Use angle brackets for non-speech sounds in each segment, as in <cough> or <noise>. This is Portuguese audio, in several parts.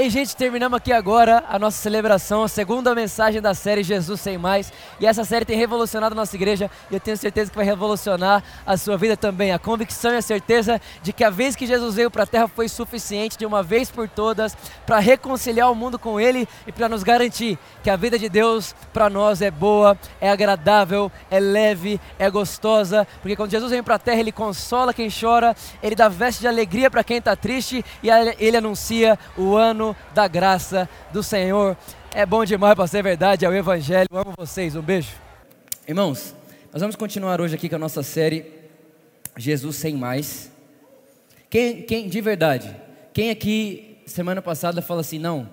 Ei, gente, terminamos aqui agora a nossa celebração, a segunda mensagem da série Jesus Sem Mais. E essa série tem revolucionado a nossa igreja e eu tenho certeza que vai revolucionar a sua vida também. A convicção e a certeza de que a vez que Jesus veio para a terra foi suficiente de uma vez por todas para reconciliar o mundo com Ele e para nos garantir que a vida de Deus para nós é boa, é agradável, é leve, é gostosa. Porque quando Jesus vem para a terra, Ele consola quem chora, Ele dá veste de alegria para quem está triste e Ele anuncia o ano da graça do Senhor. É bom demais para ser verdade, é o Evangelho. amo vocês, um beijo. Irmãos, nós vamos continuar hoje aqui com a nossa série Jesus Sem Mais. Quem, quem de verdade, quem aqui semana passada fala assim, não,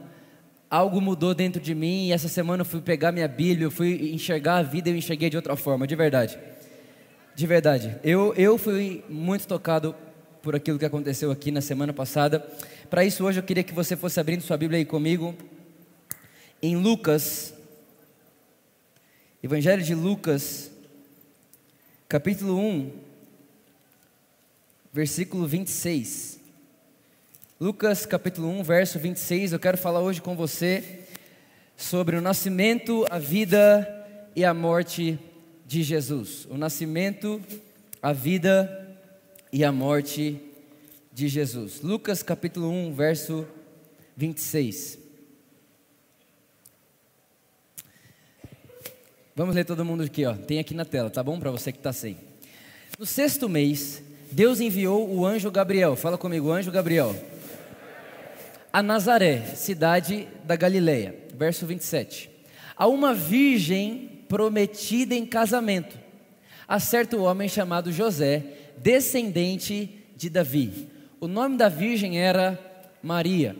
algo mudou dentro de mim e essa semana eu fui pegar minha Bíblia, eu fui enxergar a vida e eu enxerguei de outra forma, de verdade. De verdade. Eu, eu fui muito tocado por aquilo que aconteceu aqui na semana passada. Para isso, hoje eu queria que você fosse abrindo sua Bíblia aí comigo, em Lucas, Evangelho de Lucas, capítulo 1, versículo 26. Lucas, capítulo 1, verso 26. Eu quero falar hoje com você sobre o nascimento, a vida e a morte de Jesus. O nascimento, a vida e a morte de Jesus. Lucas capítulo 1, verso 26. Vamos ler todo mundo aqui, ó. Tem aqui na tela, tá bom? Para você que está sem. No sexto mês, Deus enviou o anjo Gabriel. Fala comigo, anjo Gabriel. A Nazaré, cidade da Galileia. Verso 27. A uma virgem prometida em casamento, a certo homem chamado José descendente de Davi. O nome da virgem era Maria.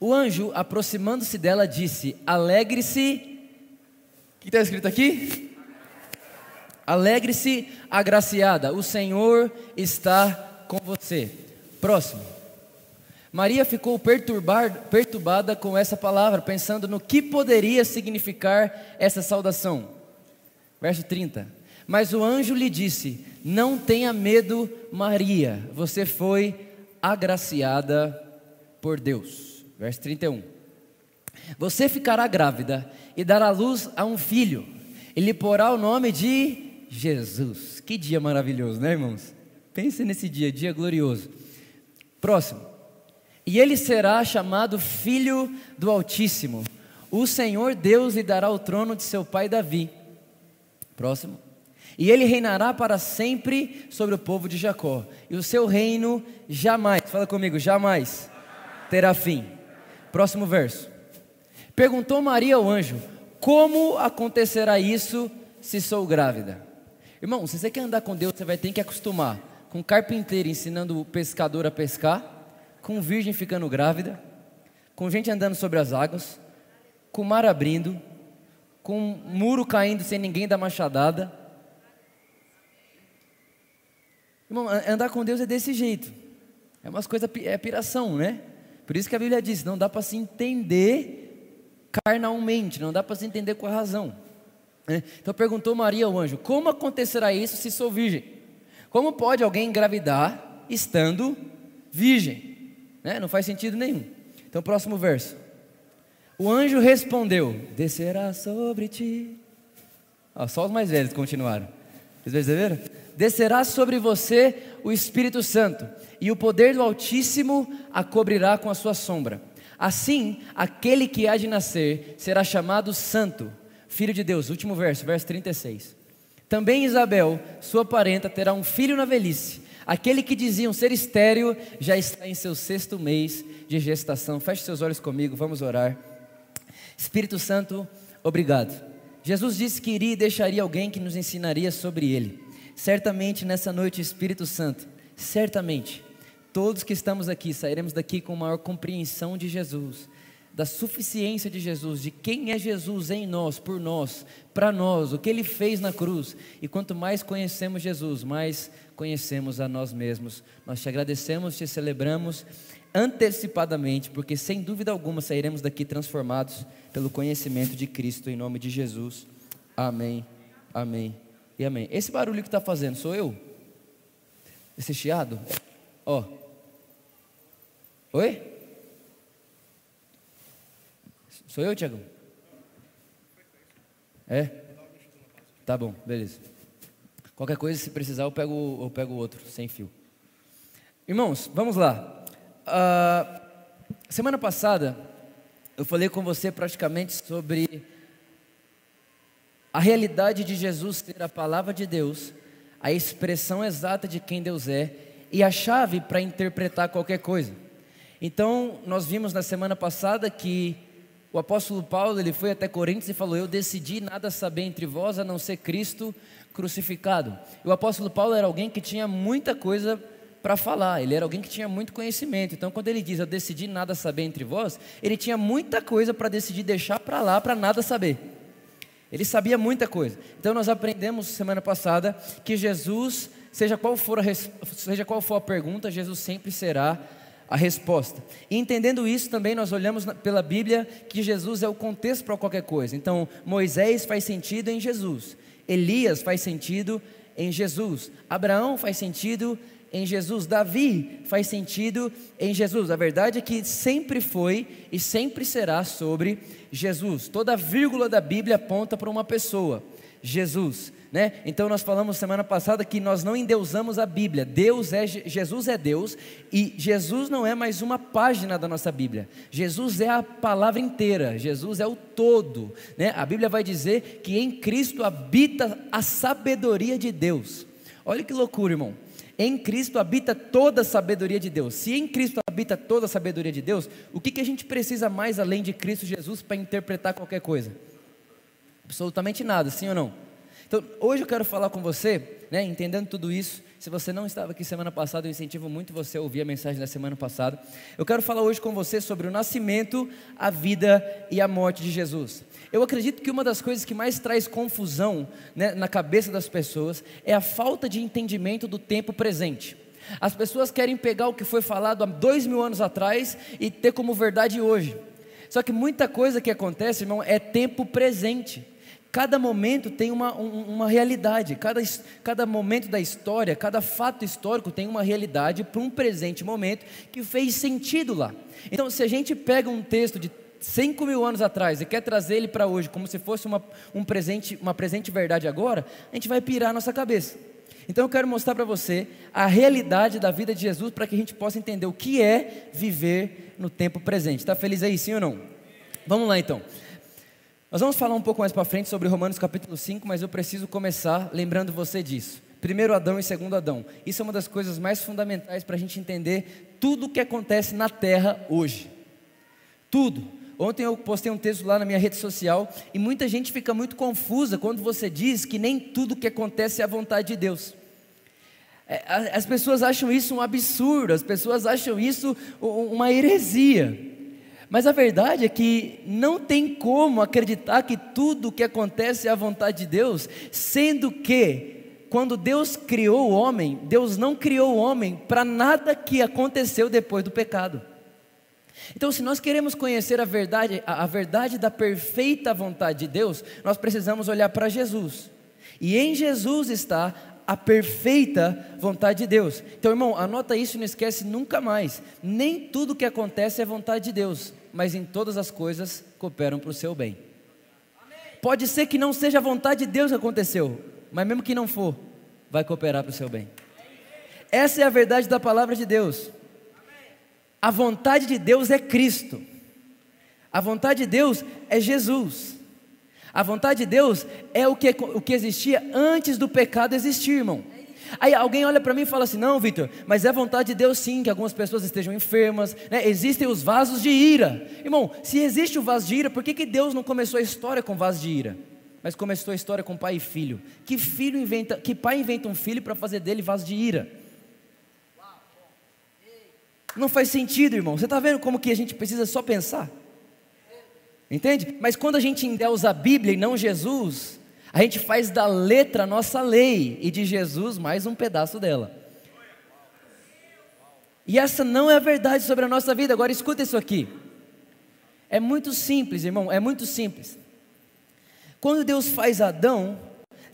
O anjo, aproximando-se dela, disse: Alegre-se. O que está escrito aqui? Alegre-se, agraciada, o Senhor está com você. Próximo. Maria ficou perturbada com essa palavra, pensando no que poderia significar essa saudação. Verso 30. Mas o anjo lhe disse: não tenha medo, Maria, você foi agraciada por Deus. Verso 31. Você ficará grávida e dará luz a um filho, e lhe porá o nome de Jesus. Que dia maravilhoso, né, irmãos? Pense nesse dia, dia glorioso. Próximo. E ele será chamado Filho do Altíssimo. O Senhor Deus lhe dará o trono de seu pai Davi. Próximo. E ele reinará para sempre sobre o povo de Jacó. E o seu reino jamais, fala comigo, jamais terá fim. Próximo verso. Perguntou Maria ao anjo: Como acontecerá isso se sou grávida? Irmão, se você quer andar com Deus, você vai ter que acostumar com carpinteiro ensinando o pescador a pescar, com virgem ficando grávida, com gente andando sobre as águas, com mar abrindo, com muro caindo sem ninguém dar machadada Irmão, andar com Deus é desse jeito. É umas coisas, é piração, né? Por isso que a Bíblia diz: não dá para se entender carnalmente, não dá para se entender com a razão. Né? Então perguntou Maria ao anjo: Como acontecerá isso se sou virgem? Como pode alguém engravidar estando virgem? Né? Não faz sentido nenhum. Então, próximo verso. O anjo respondeu: Descerá sobre ti. Ó, só os mais velhos continuaram. Vocês perceberam? Descerá sobre você o Espírito Santo, e o poder do Altíssimo a cobrirá com a sua sombra. Assim, aquele que há de nascer será chamado Santo, Filho de Deus. Último verso, verso 36. Também Isabel, sua parenta, terá um filho na velhice. Aquele que diziam ser estéreo já está em seu sexto mês de gestação. Feche seus olhos comigo, vamos orar. Espírito Santo, obrigado. Jesus disse que iria e deixaria alguém que nos ensinaria sobre ele. Certamente nessa noite, Espírito Santo, certamente, todos que estamos aqui sairemos daqui com maior compreensão de Jesus, da suficiência de Jesus, de quem é Jesus em nós, por nós, para nós, o que ele fez na cruz. E quanto mais conhecemos Jesus, mais conhecemos a nós mesmos. Nós te agradecemos, te celebramos antecipadamente, porque sem dúvida alguma sairemos daqui transformados pelo conhecimento de Cristo, em nome de Jesus. Amém. Amém e amém. Esse barulho que está fazendo, sou eu? Esse chiado? Ó. Oi? Sou eu, Tiago? É? Tá bom, beleza. Qualquer coisa, se precisar, eu pego, eu pego outro, sem fio. Irmãos, vamos lá. Uh, semana passada, eu falei com você praticamente sobre a realidade de Jesus ser a palavra de Deus, a expressão exata de quem Deus é e a chave para interpretar qualquer coisa. Então, nós vimos na semana passada que o apóstolo Paulo, ele foi até Coríntios e falou: "Eu decidi nada saber entre vós a não ser Cristo crucificado". E o apóstolo Paulo era alguém que tinha muita coisa para falar, ele era alguém que tinha muito conhecimento. Então, quando ele diz: "Eu decidi nada saber entre vós", ele tinha muita coisa para decidir deixar para lá para nada saber. Ele sabia muita coisa. Então nós aprendemos semana passada que Jesus, seja qual for a, seja qual for a pergunta, Jesus sempre será a resposta. E entendendo isso também nós olhamos pela Bíblia que Jesus é o contexto para qualquer coisa. Então Moisés faz sentido em Jesus, Elias faz sentido em Jesus, Abraão faz sentido em Jesus, Davi faz sentido em Jesus. A verdade é que sempre foi e sempre será sobre Jesus. Toda vírgula da Bíblia aponta para uma pessoa, Jesus. Né? Então nós falamos semana passada que nós não endeusamos a Bíblia. Deus é Jesus é Deus e Jesus não é mais uma página da nossa Bíblia. Jesus é a palavra inteira. Jesus é o todo. Né? A Bíblia vai dizer que em Cristo habita a sabedoria de Deus. Olha que loucura, irmão. Em Cristo habita toda a sabedoria de Deus. Se em Cristo habita toda a sabedoria de Deus, o que, que a gente precisa mais além de Cristo Jesus para interpretar qualquer coisa? Absolutamente nada, sim ou não? Então, hoje eu quero falar com você, né, entendendo tudo isso. Se você não estava aqui semana passada, eu incentivo muito você a ouvir a mensagem da semana passada. Eu quero falar hoje com você sobre o nascimento, a vida e a morte de Jesus. Eu acredito que uma das coisas que mais traz confusão né, na cabeça das pessoas é a falta de entendimento do tempo presente. As pessoas querem pegar o que foi falado há dois mil anos atrás e ter como verdade hoje. Só que muita coisa que acontece, irmão, é tempo presente. Cada momento tem uma, uma realidade, cada, cada momento da história, cada fato histórico tem uma realidade para um presente momento que fez sentido lá. Então, se a gente pega um texto de 5 mil anos atrás e quer trazer ele para hoje como se fosse uma, um presente, uma presente verdade agora, a gente vai pirar a nossa cabeça. Então eu quero mostrar para você a realidade da vida de Jesus para que a gente possa entender o que é viver no tempo presente. Está feliz aí, sim ou não? Vamos lá então. Nós vamos falar um pouco mais para frente sobre Romanos capítulo 5, mas eu preciso começar lembrando você disso. Primeiro Adão e segundo Adão. Isso é uma das coisas mais fundamentais para a gente entender tudo o que acontece na terra hoje. Tudo. Ontem eu postei um texto lá na minha rede social e muita gente fica muito confusa quando você diz que nem tudo que acontece é a vontade de Deus. É, as pessoas acham isso um absurdo, as pessoas acham isso uma heresia. Mas a verdade é que não tem como acreditar que tudo o que acontece é a vontade de Deus, sendo que quando Deus criou o homem, Deus não criou o homem para nada que aconteceu depois do pecado. Então, se nós queremos conhecer a verdade, a, a verdade da perfeita vontade de Deus, nós precisamos olhar para Jesus. E em Jesus está a perfeita vontade de Deus. Então, irmão, anota isso e não esquece nunca mais. Nem tudo que acontece é vontade de Deus, mas em todas as coisas cooperam para o seu bem. Pode ser que não seja a vontade de Deus que aconteceu, mas mesmo que não for, vai cooperar para o seu bem. Essa é a verdade da palavra de Deus. A vontade de Deus é Cristo. A vontade de Deus é Jesus. A vontade de Deus é o que, o que existia antes do pecado existir, irmão. Aí alguém olha para mim e fala assim: não, Vitor, mas é vontade de Deus sim que algumas pessoas estejam enfermas, né? existem os vasos de ira. Irmão, se existe o vaso de ira, por que, que Deus não começou a história com vaso de ira? Mas começou a história com pai e filho. Que filho inventa, que pai inventa um filho para fazer dele vaso de ira? Não faz sentido, irmão. Você está vendo como que a gente precisa só pensar? Entende? Mas quando a gente endeusa a Bíblia e não Jesus, a gente faz da letra a nossa lei e de Jesus mais um pedaço dela. E essa não é a verdade sobre a nossa vida. Agora escuta isso aqui. É muito simples, irmão, é muito simples. Quando Deus faz Adão,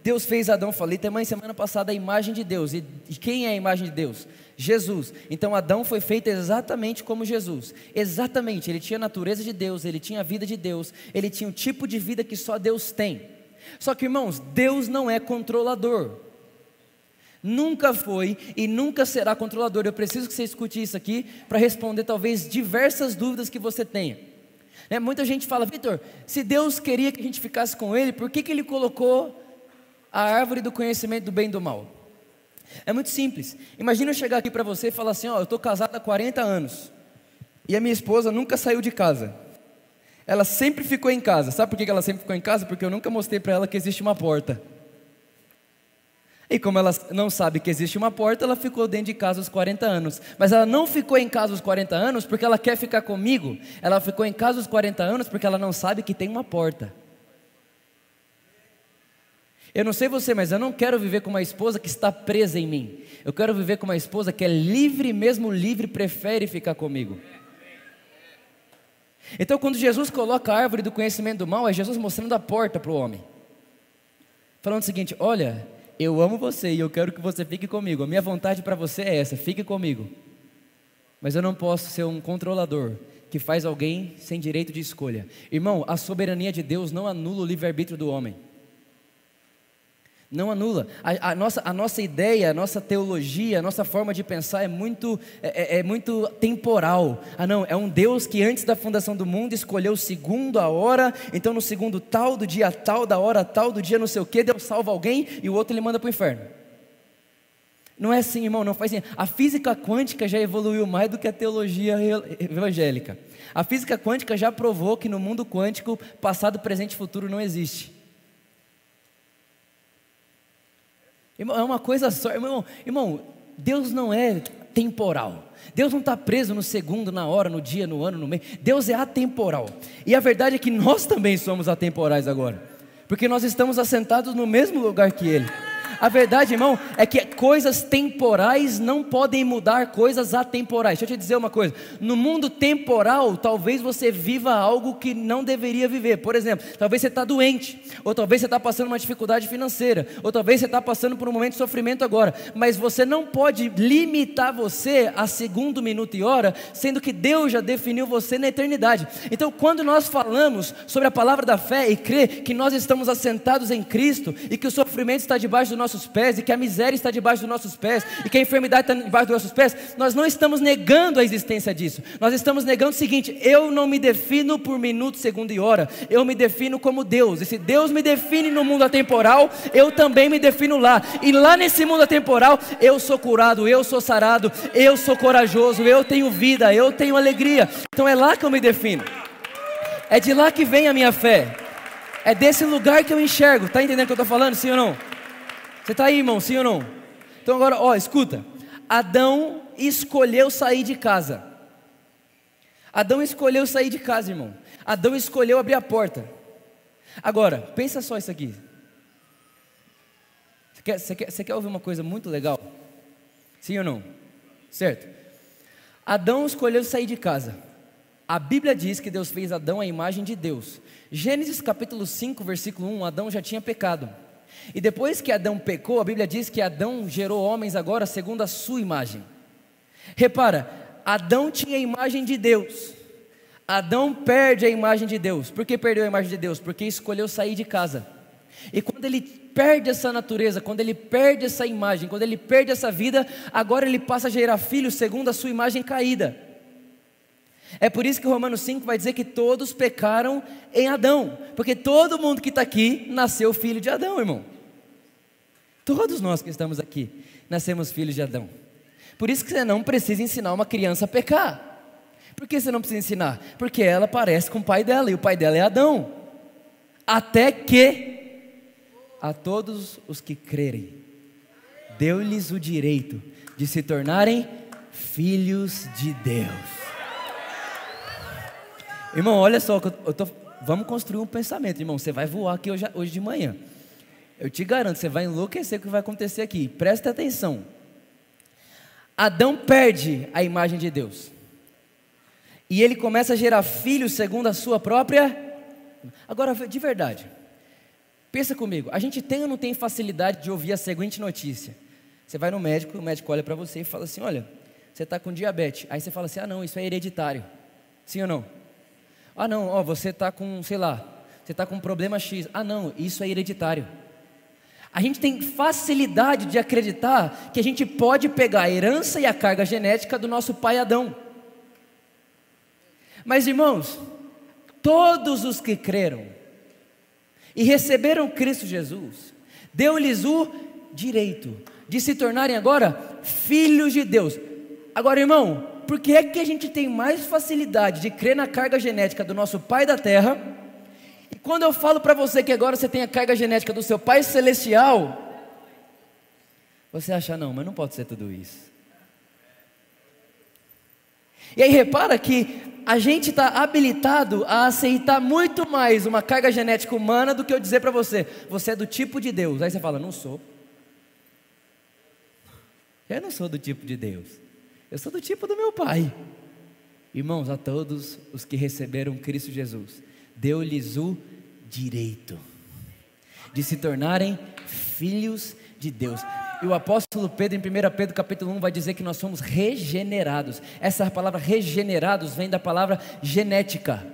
Deus fez Adão, falei também semana passada a imagem de Deus. E quem é a imagem de Deus? Jesus. Então Adão foi feito exatamente como Jesus. Exatamente, ele tinha a natureza de Deus, ele tinha a vida de Deus, ele tinha o tipo de vida que só Deus tem. Só que, irmãos, Deus não é controlador. Nunca foi e nunca será controlador. Eu preciso que você escute isso aqui para responder talvez diversas dúvidas que você tenha. Né? Muita gente fala, Vitor, se Deus queria que a gente ficasse com Ele, por que, que Ele colocou a árvore do conhecimento do bem e do mal? É muito simples. Imagina eu chegar aqui para você e falar assim: Ó, eu estou casado há 40 anos e a minha esposa nunca saiu de casa. Ela sempre ficou em casa. Sabe por que ela sempre ficou em casa? Porque eu nunca mostrei para ela que existe uma porta. E como ela não sabe que existe uma porta, ela ficou dentro de casa os 40 anos. Mas ela não ficou em casa os 40 anos porque ela quer ficar comigo. Ela ficou em casa os 40 anos porque ela não sabe que tem uma porta. Eu não sei você, mas eu não quero viver com uma esposa que está presa em mim. Eu quero viver com uma esposa que é livre, mesmo livre, prefere ficar comigo. Então, quando Jesus coloca a árvore do conhecimento do mal, é Jesus mostrando a porta para o homem, falando o seguinte: Olha, eu amo você e eu quero que você fique comigo. A minha vontade para você é essa: fique comigo. Mas eu não posso ser um controlador que faz alguém sem direito de escolha. Irmão, a soberania de Deus não anula o livre-arbítrio do homem. Não anula. A, a, nossa, a nossa ideia, a nossa teologia, a nossa forma de pensar é muito, é, é, é, muito temporal. Ah, não, é um Deus que antes da fundação do mundo escolheu segundo, a hora, então no segundo tal, do dia tal, da hora tal, do dia não sei o que, Deus salva alguém e o outro ele manda para o inferno. Não é assim, irmão, não faz assim. A física quântica já evoluiu mais do que a teologia evangélica. A física quântica já provou que no mundo quântico, passado, presente e futuro não existe. Irmão, é uma coisa só. Irmão, irmão, Deus não é temporal. Deus não está preso no segundo, na hora, no dia, no ano, no mês. Deus é atemporal. E a verdade é que nós também somos atemporais agora. Porque nós estamos assentados no mesmo lugar que Ele. A verdade, irmão, é que coisas temporais não podem mudar coisas atemporais. Deixa eu te dizer uma coisa: no mundo temporal, talvez você viva algo que não deveria viver. Por exemplo, talvez você está doente, ou talvez você está passando uma dificuldade financeira, ou talvez você está passando por um momento de sofrimento agora. Mas você não pode limitar você a segundo, minuto e hora, sendo que Deus já definiu você na eternidade. Então, quando nós falamos sobre a palavra da fé e crê que nós estamos assentados em Cristo e que o sofrimento está debaixo do nosso nossos pés e que a miséria está debaixo dos nossos pés e que a enfermidade está debaixo dos nossos pés, nós não estamos negando a existência disso. Nós estamos negando o seguinte: eu não me defino por minuto, segundo e hora, eu me defino como Deus. E se Deus me define no mundo atemporal, eu também me defino lá. E lá nesse mundo atemporal, eu sou curado, eu sou sarado, eu sou corajoso, eu tenho vida, eu tenho alegria. Então é lá que eu me defino. É de lá que vem a minha fé. É desse lugar que eu enxergo. Está entendendo o que eu estou falando, sim ou não? Você está aí, irmão, sim ou não? Então agora, ó, escuta. Adão escolheu sair de casa. Adão escolheu sair de casa, irmão. Adão escolheu abrir a porta. Agora, pensa só isso aqui. Você quer, você quer, você quer ouvir uma coisa muito legal? Sim ou não? Certo? Adão escolheu sair de casa. A Bíblia diz que Deus fez Adão à imagem de Deus. Gênesis capítulo 5, versículo 1, Adão já tinha pecado. E depois que Adão pecou, a Bíblia diz que Adão gerou homens agora segundo a sua imagem. Repara, Adão tinha a imagem de Deus. Adão perde a imagem de Deus. Por que perdeu a imagem de Deus? Porque escolheu sair de casa. E quando ele perde essa natureza, quando ele perde essa imagem, quando ele perde essa vida, agora ele passa a gerar filhos segundo a sua imagem caída. É por isso que Romanos 5 vai dizer que todos pecaram em Adão, porque todo mundo que está aqui nasceu filho de Adão, irmão. Todos nós que estamos aqui nascemos filhos de Adão. Por isso que você não precisa ensinar uma criança a pecar. Por que você não precisa ensinar? Porque ela parece com o pai dela e o pai dela é Adão. Até que a todos os que crerem, deu-lhes o direito de se tornarem filhos de Deus. Irmão, olha só, eu tô, vamos construir um pensamento, irmão. Você vai voar aqui hoje, hoje de manhã. Eu te garanto, você vai enlouquecer o que vai acontecer aqui. Presta atenção. Adão perde a imagem de Deus. E ele começa a gerar filhos segundo a sua própria. Agora, de verdade. Pensa comigo, a gente tem ou não tem facilidade de ouvir a seguinte notícia? Você vai no médico, o médico olha para você e fala assim: Olha, você está com diabetes. Aí você fala assim: Ah, não, isso é hereditário. Sim ou não? Ah, não, ó, você está com, sei lá, você está com problema X. Ah, não, isso é hereditário. A gente tem facilidade de acreditar que a gente pode pegar a herança e a carga genética do nosso pai Adão. Mas irmãos, todos os que creram e receberam Cristo Jesus, deu-lhes o direito de se tornarem agora filhos de Deus. Agora, irmão, por que é que a gente tem mais facilidade de crer na carga genética do nosso pai da terra? Quando eu falo para você que agora você tem a carga genética do seu pai celestial, você acha, não, mas não pode ser tudo isso. E aí repara que a gente está habilitado a aceitar muito mais uma carga genética humana do que eu dizer para você, você é do tipo de Deus. Aí você fala, não sou. Eu não sou do tipo de Deus. Eu sou do tipo do meu pai. Irmãos, a todos os que receberam Cristo Jesus, deu-lhes o direito de se tornarem filhos de Deus. E o apóstolo Pedro, em 1 Pedro capítulo 1, vai dizer que nós somos regenerados. Essa palavra regenerados vem da palavra genética.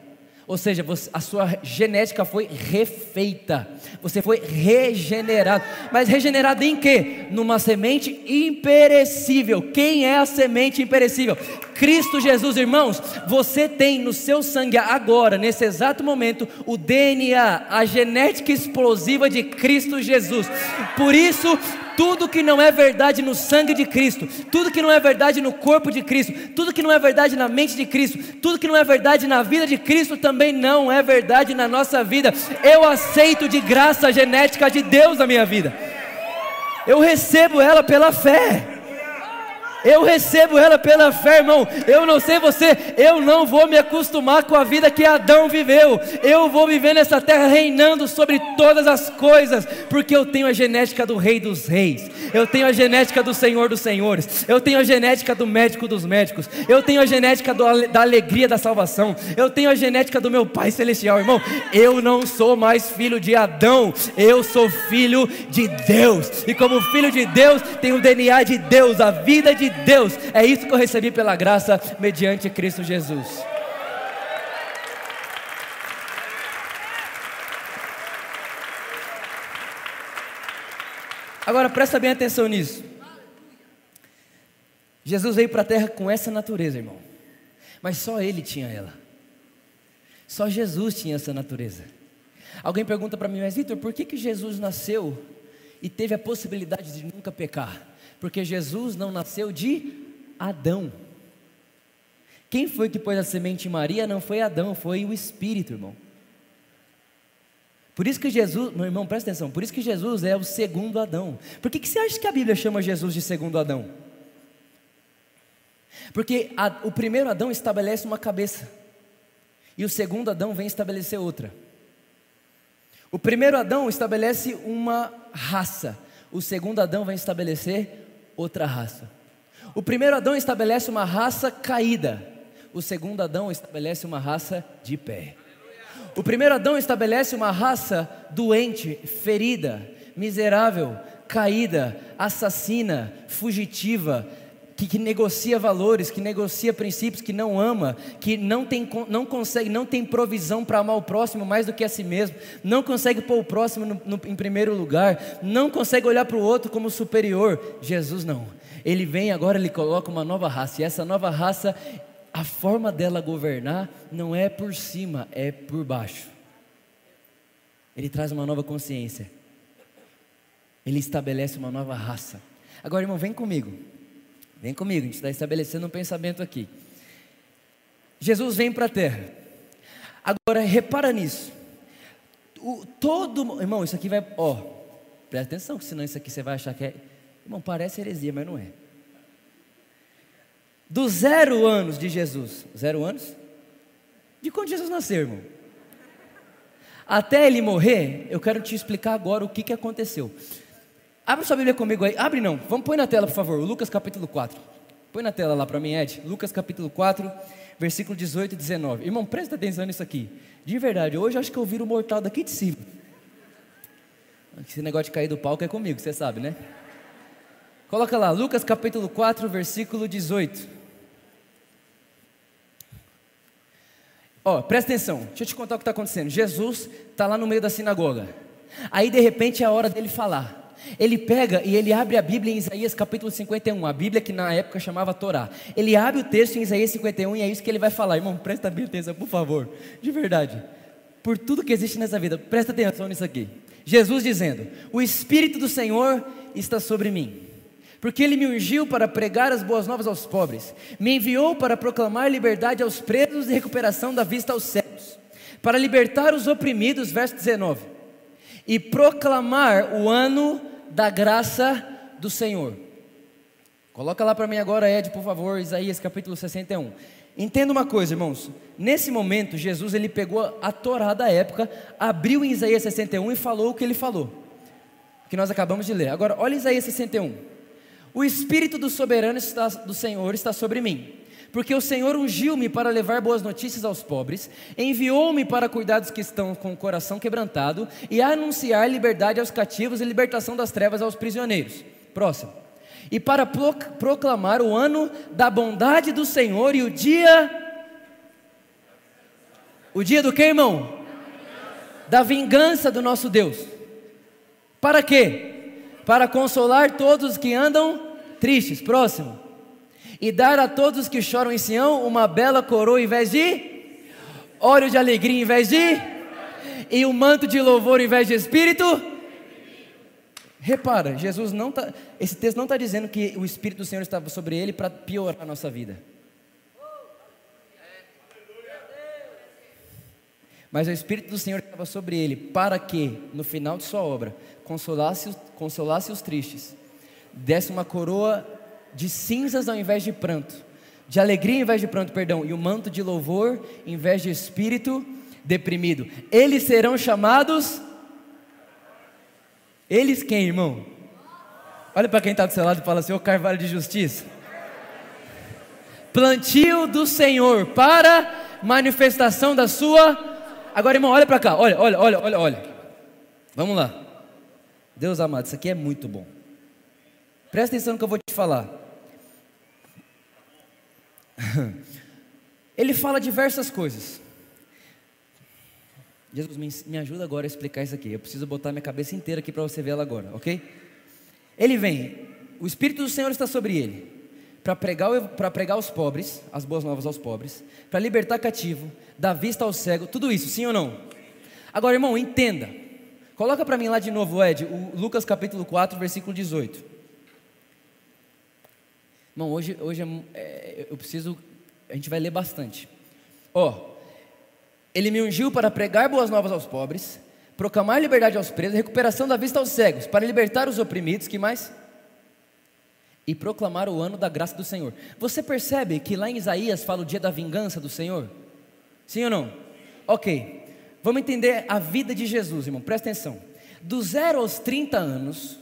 Ou seja, a sua genética foi refeita. Você foi regenerado. Mas regenerado em quê? Numa semente imperecível. Quem é a semente imperecível? Cristo Jesus, irmãos. Você tem no seu sangue agora, nesse exato momento, o DNA, a genética explosiva de Cristo Jesus. Por isso, tudo que não é verdade no sangue de Cristo, tudo que não é verdade no corpo de Cristo, tudo que não é verdade na mente de Cristo, tudo que não é verdade na vida de Cristo também não é verdade na nossa vida. Eu aceito de graça a genética de Deus na minha vida. Eu recebo ela pela fé. Eu recebo ela pela fé, irmão. Eu não sei você, eu não vou me acostumar com a vida que Adão viveu. Eu vou viver nessa terra reinando sobre todas as coisas, porque eu tenho a genética do Rei dos Reis. Eu tenho a genética do Senhor dos Senhores. Eu tenho a genética do médico dos médicos. Eu tenho a genética do, da alegria da salvação. Eu tenho a genética do meu Pai celestial, irmão. Eu não sou mais filho de Adão. Eu sou filho de Deus. E como filho de Deus, tenho o DNA de Deus, a vida de Deus. É isso que eu recebi pela graça mediante Cristo Jesus. Agora presta bem atenção nisso. Jesus veio para a terra com essa natureza, irmão. Mas só ele tinha ela. Só Jesus tinha essa natureza. Alguém pergunta para mim, mas Vitor, por que, que Jesus nasceu e teve a possibilidade de nunca pecar? Porque Jesus não nasceu de Adão. Quem foi que pôs a semente em Maria? Não foi Adão, foi o Espírito, irmão. Por isso que Jesus, meu irmão, presta atenção, por isso que Jesus é o segundo Adão. Por que, que você acha que a Bíblia chama Jesus de segundo Adão? Porque a, o primeiro Adão estabelece uma cabeça, e o segundo Adão vem estabelecer outra. O primeiro Adão estabelece uma raça, o segundo Adão vem estabelecer outra raça. O primeiro Adão estabelece uma raça caída, o segundo Adão estabelece uma raça de pé. O primeiro Adão estabelece uma raça doente, ferida, miserável, caída, assassina, fugitiva, que, que, negocia valores, que negocia princípios, que não ama, que não, tem, não consegue, não tem provisão para amar o próximo mais do que a si mesmo, não consegue pôr o próximo no, no, em primeiro lugar, não consegue olhar para o outro como superior. Jesus não. Ele vem agora, ele coloca uma nova raça, e essa nova raça, a forma dela governar não é por cima, é por baixo. Ele traz uma nova consciência. Ele estabelece uma nova raça. Agora, irmão, vem comigo. Vem comigo, a gente está estabelecendo um pensamento aqui. Jesus vem para a terra. Agora, repara nisso. O, todo, irmão, isso aqui vai, ó, presta atenção, senão isso aqui você vai achar que é, irmão, parece heresia, mas não é. Dos zero anos de Jesus, zero anos? De quando Jesus nasceu, irmão? Até ele morrer, eu quero te explicar agora o que, que aconteceu. Abre sua Bíblia comigo aí. Abre não. Vamos pôr na tela, por favor. Lucas capítulo 4. Põe na tela lá para mim, Ed. Lucas capítulo 4, versículo 18 e 19. Irmão, presta atenção nisso aqui. De verdade, hoje acho que eu viro mortal daqui de cima. Esse negócio de cair do palco é comigo, você sabe, né? Coloca lá, Lucas capítulo 4, versículo 18. Ó, presta atenção, deixa eu te contar o que está acontecendo. Jesus está lá no meio da sinagoga. Aí de repente é a hora dele falar. Ele pega e ele abre a Bíblia em Isaías capítulo 51, a Bíblia que na época chamava Torá. Ele abre o texto em Isaías 51 e é isso que ele vai falar. Irmão, presta bem atenção, por favor. De verdade. Por tudo que existe nessa vida, presta atenção nisso aqui. Jesus dizendo: O Espírito do Senhor está sobre mim porque ele me ungiu para pregar as boas novas aos pobres, me enviou para proclamar liberdade aos presos e recuperação da vista aos cegos, para libertar os oprimidos, verso 19, e proclamar o ano da graça do Senhor. Coloca lá para mim agora, Ed, por favor, Isaías capítulo 61. Entenda uma coisa, irmãos. Nesse momento, Jesus ele pegou a Torá da época, abriu em Isaías 61 e falou o que ele falou, que nós acabamos de ler. Agora, olha Isaías 61. O Espírito do soberano está, do Senhor está sobre mim, porque o Senhor ungiu-me para levar boas notícias aos pobres, enviou-me para cuidar dos que estão com o coração quebrantado e anunciar liberdade aos cativos e libertação das trevas aos prisioneiros. Próximo. E para proclamar o ano da bondade do Senhor e o dia. O dia do que, irmão? Da vingança do nosso Deus. Para quê? para consolar todos os que andam tristes. Próximo. E dar a todos os que choram em Sião uma bela coroa em vez de óleo de alegria em vez de e um manto de louvor em vez de espírito. Repara, Jesus não tá, esse texto não está dizendo que o Espírito do Senhor estava sobre ele para piorar a nossa vida. Mas o Espírito do Senhor estava sobre ele, para que, no final de sua obra, consolasse, consolasse os tristes, desse uma coroa de cinzas ao invés de pranto, de alegria ao invés de pranto, perdão, e um manto de louvor em vez de espírito deprimido. Eles serão chamados. Eles quem, irmão? Olha para quem está do seu lado e fala assim: o carvalho de justiça. Plantio do Senhor para manifestação da sua Agora, irmão, olha para cá. Olha, olha, olha, olha, olha. Vamos lá. Deus amado, isso aqui é muito bom. Presta atenção no que eu vou te falar. <laughs> Ele fala diversas coisas. Jesus, me, ajuda agora a explicar isso aqui. Eu preciso botar minha cabeça inteira aqui para você ver ela agora, ok? Ele vem, o Espírito do Senhor está sobre ele para pregar, para pregar aos pobres, as boas novas aos pobres, para libertar cativo, dar vista ao cego, tudo isso, sim ou não? Agora, irmão, entenda. Coloca para mim lá de novo, Ed, o Lucas capítulo 4, versículo 18. Irmão, hoje, hoje é, é, eu preciso, a gente vai ler bastante. Ó, oh, ele me ungiu para pregar boas novas aos pobres, proclamar liberdade aos presos, recuperação da vista aos cegos, para libertar os oprimidos, que mais? e proclamar o ano da graça do Senhor. Você percebe que lá em Isaías fala o dia da vingança do Senhor? Sim ou não? Ok. Vamos entender a vida de Jesus, irmão. Presta atenção. Do zero aos 30 anos,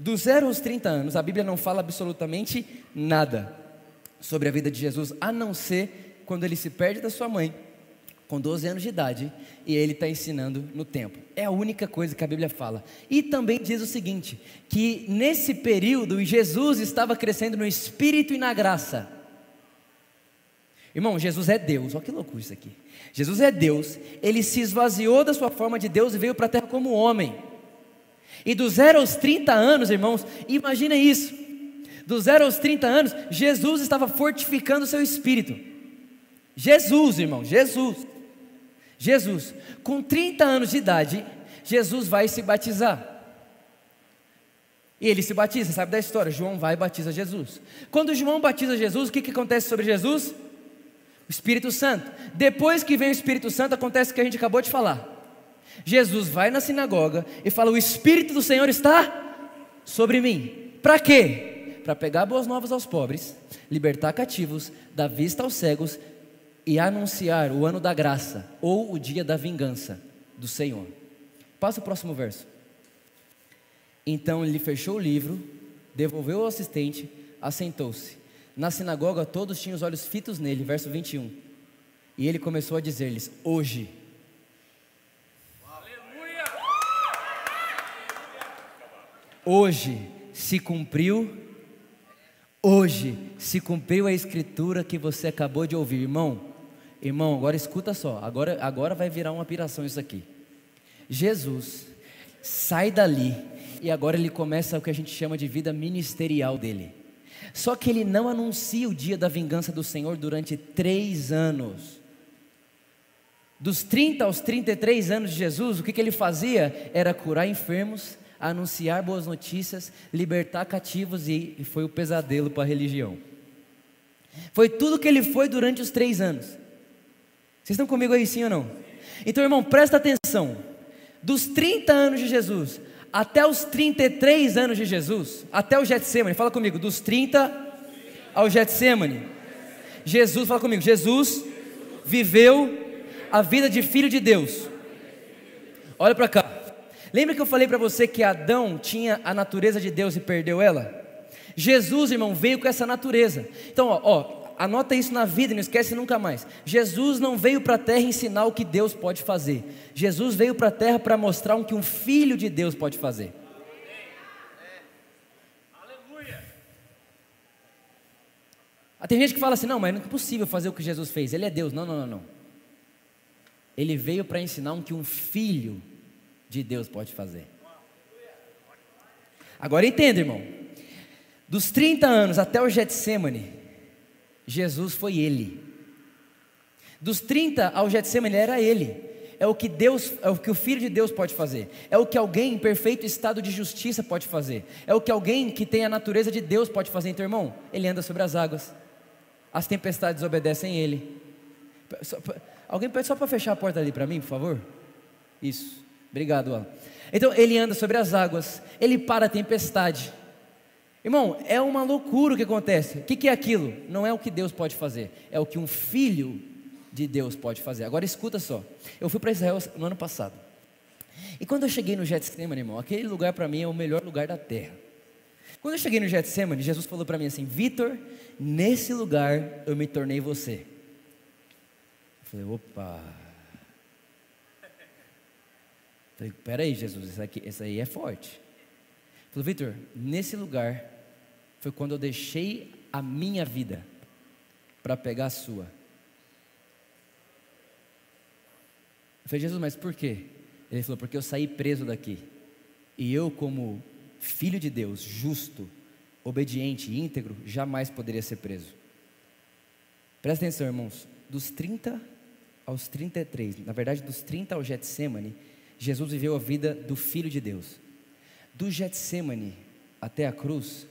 do zero aos 30 anos, a Bíblia não fala absolutamente nada sobre a vida de Jesus, a não ser quando ele se perde da sua mãe com 12 anos de idade, e ele está ensinando no templo. É a única coisa que a Bíblia fala. E também diz o seguinte: que nesse período Jesus estava crescendo no espírito e na graça. Irmão, Jesus é Deus, olha que loucura isso aqui. Jesus é Deus, ele se esvaziou da sua forma de Deus e veio para a terra como homem. E dos zero aos 30 anos, irmãos, imagina isso. Dos zero aos 30 anos, Jesus estava fortificando o seu espírito. Jesus, irmão, Jesus. Jesus, com 30 anos de idade, Jesus vai se batizar. E ele se batiza, sabe da história? João vai e batiza Jesus. Quando João batiza Jesus, o que, que acontece sobre Jesus? O Espírito Santo. Depois que vem o Espírito Santo, acontece o que a gente acabou de falar. Jesus vai na sinagoga e fala: O Espírito do Senhor está sobre mim. Para quê? Para pegar boas novas aos pobres, libertar cativos, dar vista aos cegos e anunciar o ano da graça ou o dia da vingança do Senhor. Passa o próximo verso. Então ele fechou o livro, devolveu ao assistente, assentou-se. Na sinagoga todos tinham os olhos fitos nele, verso 21. E ele começou a dizer-lhes: Hoje. Aleluia! Hoje se cumpriu, hoje se cumpriu a escritura que você acabou de ouvir, irmão. Irmão, agora escuta só, agora, agora vai virar uma piração isso aqui. Jesus sai dali e agora ele começa o que a gente chama de vida ministerial dele. Só que ele não anuncia o dia da vingança do Senhor durante três anos. Dos 30 aos 33 anos de Jesus, o que, que ele fazia? Era curar enfermos, anunciar boas notícias, libertar cativos e, e foi o pesadelo para a religião. Foi tudo que ele foi durante os três anos. Vocês estão comigo aí, sim ou não? Então, irmão, presta atenção. Dos 30 anos de Jesus até os 33 anos de Jesus, até o Getsemane, fala comigo, dos 30 ao Getsemane. Jesus, fala comigo, Jesus viveu a vida de filho de Deus. Olha para cá. Lembra que eu falei para você que Adão tinha a natureza de Deus e perdeu ela? Jesus, irmão, veio com essa natureza. Então, ó, ó anota isso na vida e não esquece nunca mais. Jesus não veio para a terra ensinar o que Deus pode fazer. Jesus veio para a terra para mostrar o que um filho de Deus pode fazer. Tem gente que fala assim: não, mas não é possível fazer o que Jesus fez, ele é Deus. Não, não, não, não. Ele veio para ensinar o que um filho de Deus pode fazer. Agora entenda, irmão. Dos 30 anos até o Getsemane, Jesus foi ele. Dos 30 ao Getsemane era ele. É o que Deus, é o que o filho de Deus pode fazer. É o que alguém em perfeito estado de justiça pode fazer. É o que alguém que tem a natureza de Deus pode fazer. Então, irmão, ele anda sobre as águas. As tempestades obedecem ele. Alguém pede só para fechar a porta ali para mim, por favor? Isso. Obrigado, Alan. Então, ele anda sobre as águas, ele para a tempestade. Irmão, é uma loucura o que acontece. O que, que é aquilo? Não é o que Deus pode fazer, é o que um filho de Deus pode fazer. Agora escuta só. Eu fui para Israel no ano passado. E quando eu cheguei no Getsemane, irmão, aquele lugar para mim é o melhor lugar da terra. Quando eu cheguei no Getsemane, Jesus falou para mim assim: Vitor, nesse lugar eu me tornei você. Eu falei: opa. Eu falei: peraí, Jesus, isso, aqui, isso aí é forte. Falou, Vitor, nesse lugar foi quando eu deixei a minha vida para pegar a sua. Eu falei, Jesus, mas por quê? Ele falou, porque eu saí preso daqui. E eu, como filho de Deus, justo, obediente e íntegro, jamais poderia ser preso. Presta atenção, irmãos. Dos 30 aos 33, na verdade, dos 30 ao Getsemane, Jesus viveu a vida do Filho de Deus. Do Getsemane até a cruz,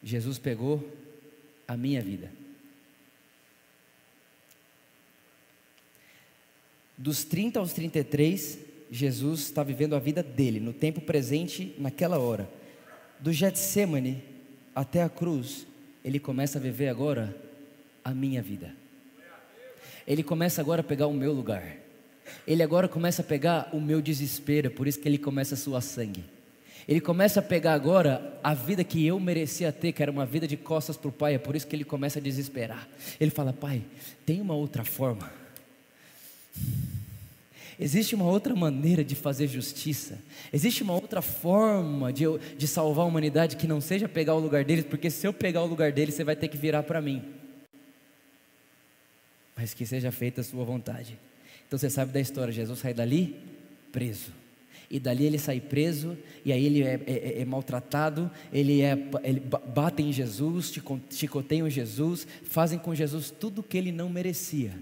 Jesus pegou a minha vida. Dos 30 aos 33, Jesus está vivendo a vida dele, no tempo presente, naquela hora. Do Getsemane até a cruz, ele começa a viver agora a minha vida. Ele começa agora a pegar o meu lugar. Ele agora começa a pegar o meu desespero, por isso que ele começa a suar sangue. Ele começa a pegar agora a vida que eu merecia ter, que era uma vida de costas para o pai, é por isso que ele começa a desesperar. Ele fala: Pai, tem uma outra forma. Existe uma outra maneira de fazer justiça. Existe uma outra forma de, de salvar a humanidade que não seja pegar o lugar deles, porque se eu pegar o lugar deles, você vai ter que virar para mim. Mas que seja feita a sua vontade. Então você sabe da história: Jesus sai dali preso e dali ele sai preso, e aí ele é, é, é, é maltratado, ele, é, ele batem em Jesus, chicoteiam Jesus, fazem com Jesus tudo o que ele não merecia.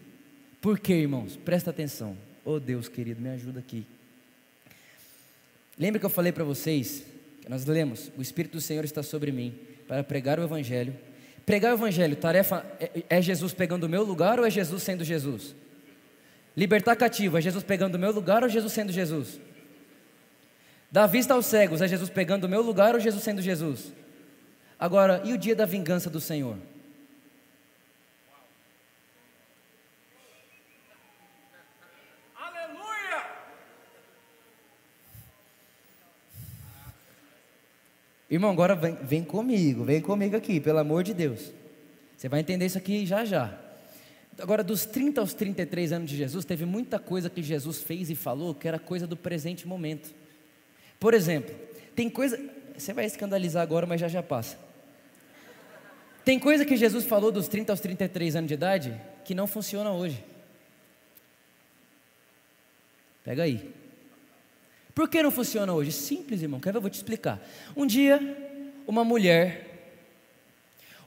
Por quê, irmãos? Presta atenção. Oh Deus querido, me ajuda aqui. Lembra que eu falei para vocês, que nós lemos, o Espírito do Senhor está sobre mim, para pregar o Evangelho. Pregar o Evangelho, tarefa é, é Jesus pegando o meu lugar ou é Jesus sendo Jesus? Libertar cativo, é Jesus pegando o meu lugar ou Jesus sendo Jesus? Dar vista aos cegos, é Jesus pegando o meu lugar ou Jesus sendo Jesus? Agora, e o dia da vingança do Senhor? Aleluia! Irmão, agora vem, vem comigo, vem comigo aqui, pelo amor de Deus. Você vai entender isso aqui já já. Agora, dos 30 aos 33 anos de Jesus, teve muita coisa que Jesus fez e falou que era coisa do presente momento. Por exemplo, tem coisa. você vai escandalizar agora, mas já já passa. Tem coisa que Jesus falou dos 30 aos 33 anos de idade que não funciona hoje. Pega aí. Por que não funciona hoje? Simples, irmão. Quer ver? Eu vou te explicar. Um dia, uma mulher,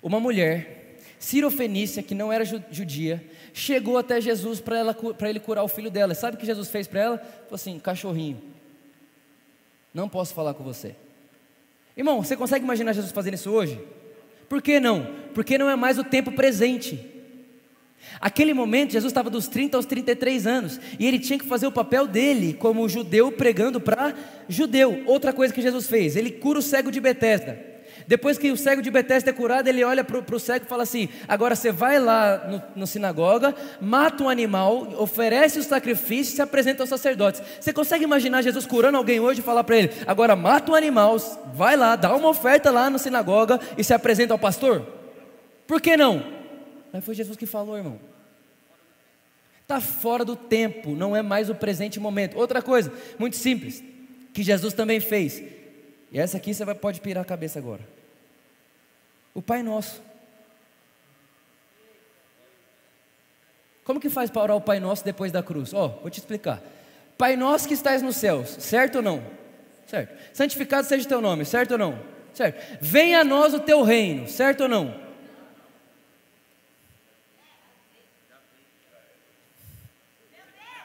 uma mulher, cirofenícia, que não era judia, chegou até Jesus para ele curar o filho dela. Sabe o que Jesus fez para ela? Falou assim: cachorrinho, não posso falar com você. Irmão, você consegue imaginar Jesus fazendo isso hoje? Por que não? Porque não é mais o tempo presente. Aquele momento, Jesus estava dos 30 aos 33 anos e ele tinha que fazer o papel dele como judeu pregando para judeu. Outra coisa que Jesus fez, ele cura o cego de Betesda. Depois que o cego de Betesda é curado, ele olha para o cego e fala assim: agora você vai lá no, no, sinagoga, mata um animal, oferece o sacrifício e se apresenta aos sacerdotes. Você consegue imaginar Jesus curando alguém hoje e falar para ele: agora mata um animal, vai lá, dá uma oferta lá na sinagoga e se apresenta ao pastor? Por que não? Mas foi Jesus que falou, irmão. Está fora do tempo, não é mais o presente momento. Outra coisa, muito simples, que Jesus também fez. E essa aqui você vai, pode pirar a cabeça agora. O Pai Nosso. Como que faz para orar o Pai Nosso depois da cruz? Ó, oh, vou te explicar. Pai Nosso que estás nos céus, certo ou não? Certo. Santificado seja o teu nome, certo ou não? Certo. Venha a nós o teu reino, certo ou não?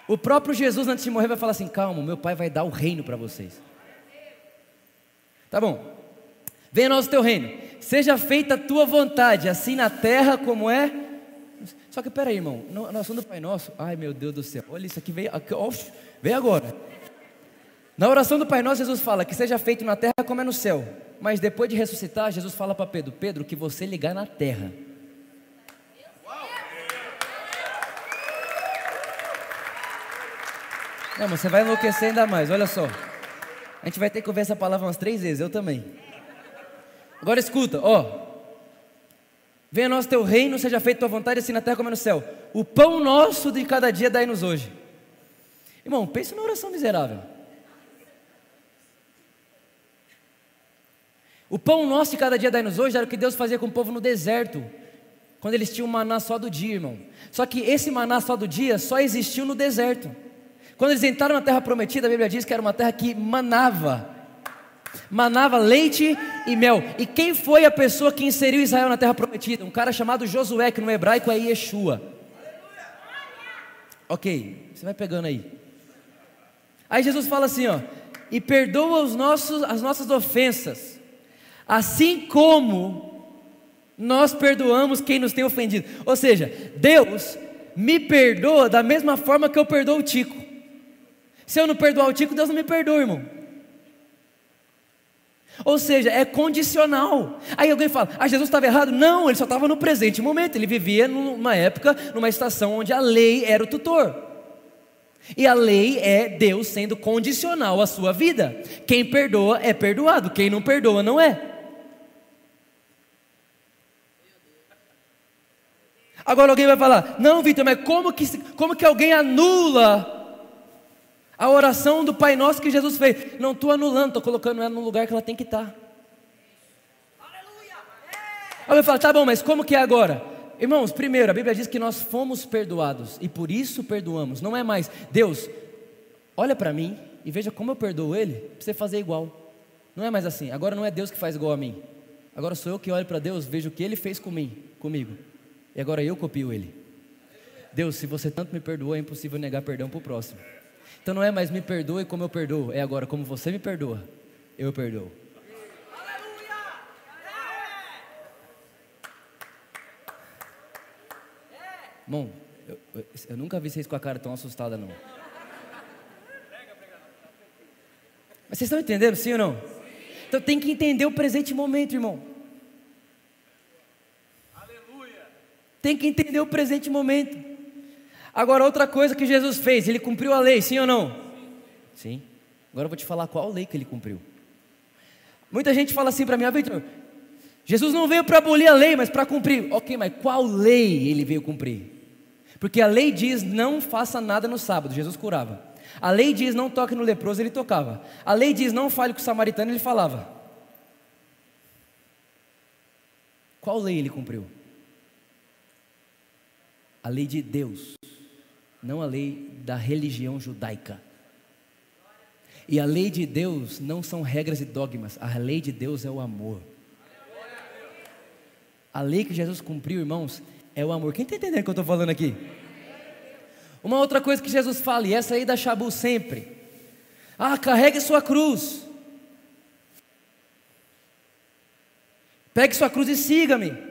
O próprio Jesus, antes de morrer, vai falar assim: calma, meu pai vai dar o reino para vocês. Tá bom. Venha nós o teu reino. Seja feita a tua vontade, assim na terra como é. Só que peraí, irmão, na oração do Pai Nosso, ai meu Deus do céu, olha isso aqui, veio, aqui, agora. Na oração do Pai Nosso, Jesus fala que seja feito na terra como é no céu. Mas depois de ressuscitar, Jesus fala para Pedro: Pedro, que você ligar na terra. Não, mas você vai enlouquecer ainda mais, olha só. A gente vai ter que ouvir essa palavra umas três vezes, eu também. Agora escuta, ó. Venha nosso teu reino, seja feita tua vontade, assim na terra como no céu. O pão nosso de cada dia dai-nos hoje. Irmão, pense na oração miserável. O pão nosso de cada dia dai-nos hoje era o que Deus fazia com o povo no deserto. Quando eles tinham maná só do dia, irmão. Só que esse maná só do dia só existiu no deserto. Quando eles entraram na terra prometida, a Bíblia diz que era uma terra que manava manava leite e mel. E quem foi a pessoa que inseriu Israel na terra prometida? Um cara chamado Josué, que no hebraico é Yeshua. Ok, você vai pegando aí. Aí Jesus fala assim, ó, e perdoa os nossos, as nossas ofensas, assim como nós perdoamos quem nos tem ofendido. Ou seja, Deus me perdoa da mesma forma que eu perdoo o Tico. Se eu não perdoar o Tico, Deus não me perdoa, irmão. Ou seja, é condicional. Aí alguém fala, ah, Jesus estava errado? Não, ele só estava no presente momento. Ele vivia numa época, numa estação onde a lei era o tutor. E a lei é Deus sendo condicional à sua vida. Quem perdoa é perdoado, quem não perdoa não é. Agora alguém vai falar, não, Vitor, mas como que, como que alguém anula a oração do Pai Nosso que Jesus fez. Não estou anulando, estou colocando ela no lugar que ela tem que estar. Alguém fala, tá bom, mas como que é agora? Irmãos, primeiro, a Bíblia diz que nós fomos perdoados e por isso perdoamos. Não é mais, Deus, olha para mim e veja como eu perdoo ele, para você fazer igual. Não é mais assim. Agora não é Deus que faz igual a mim. Agora sou eu que olho para Deus, vejo o que ele fez comigo, comigo. E agora eu copio ele. Deus, se você tanto me perdoou, é impossível negar perdão para o próximo. Então não é mais me perdoe como eu perdoo, é agora como você me perdoa, eu perdoo. Bom, eu, eu, eu, nunca vi vocês com a cara tão assustada não. Mas vocês estão entendendo, sim ou não? Então tem que entender o presente momento, irmão. Tem que entender o presente momento. Agora, outra coisa que Jesus fez, ele cumpriu a lei, sim ou não? Sim. Agora eu vou te falar qual lei que ele cumpriu. Muita gente fala assim para mim, ah, Vitor, Jesus não veio para abolir a lei, mas para cumprir. Ok, mas qual lei ele veio cumprir? Porque a lei diz não faça nada no sábado, Jesus curava. A lei diz não toque no leproso, ele tocava. A lei diz não fale com o samaritano, ele falava. Qual lei ele cumpriu? A lei de Deus, não a lei da religião judaica. E a lei de Deus não são regras e dogmas, a lei de Deus é o amor. A lei que Jesus cumpriu, irmãos, é o amor. Quem está entendendo o que eu estou falando aqui? Uma outra coisa que Jesus fala, e essa aí da Shabu sempre. Ah, carregue sua cruz. Pegue sua cruz e siga-me.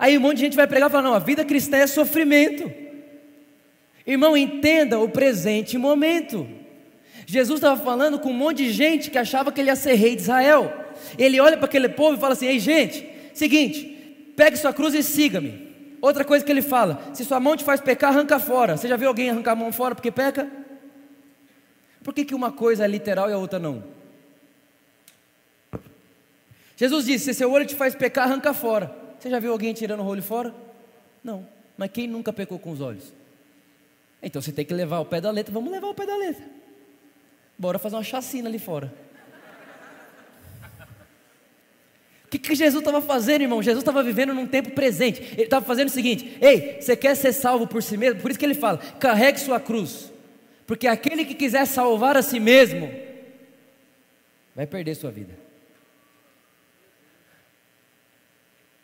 Aí um monte de gente vai pregar e falar: não, a vida cristã é sofrimento. Irmão, entenda o presente momento. Jesus estava falando com um monte de gente que achava que ele ia ser rei de Israel. Ele olha para aquele povo e fala assim: ei, gente, seguinte, pegue sua cruz e siga-me. Outra coisa que ele fala: se sua mão te faz pecar, arranca fora. Você já viu alguém arrancar a mão fora porque peca? Por que, que uma coisa é literal e a outra não? Jesus disse: se seu olho te faz pecar, arranca fora. Você já viu alguém tirando o olho fora? Não. Mas quem nunca pecou com os olhos? Então você tem que levar o pé da letra. Vamos levar o pé da letra. Bora fazer uma chacina ali fora. O que, que Jesus estava fazendo, irmão? Jesus estava vivendo num tempo presente. Ele estava fazendo o seguinte: Ei, você quer ser salvo por si mesmo? Por isso que ele fala: carregue sua cruz. Porque aquele que quiser salvar a si mesmo, vai perder sua vida.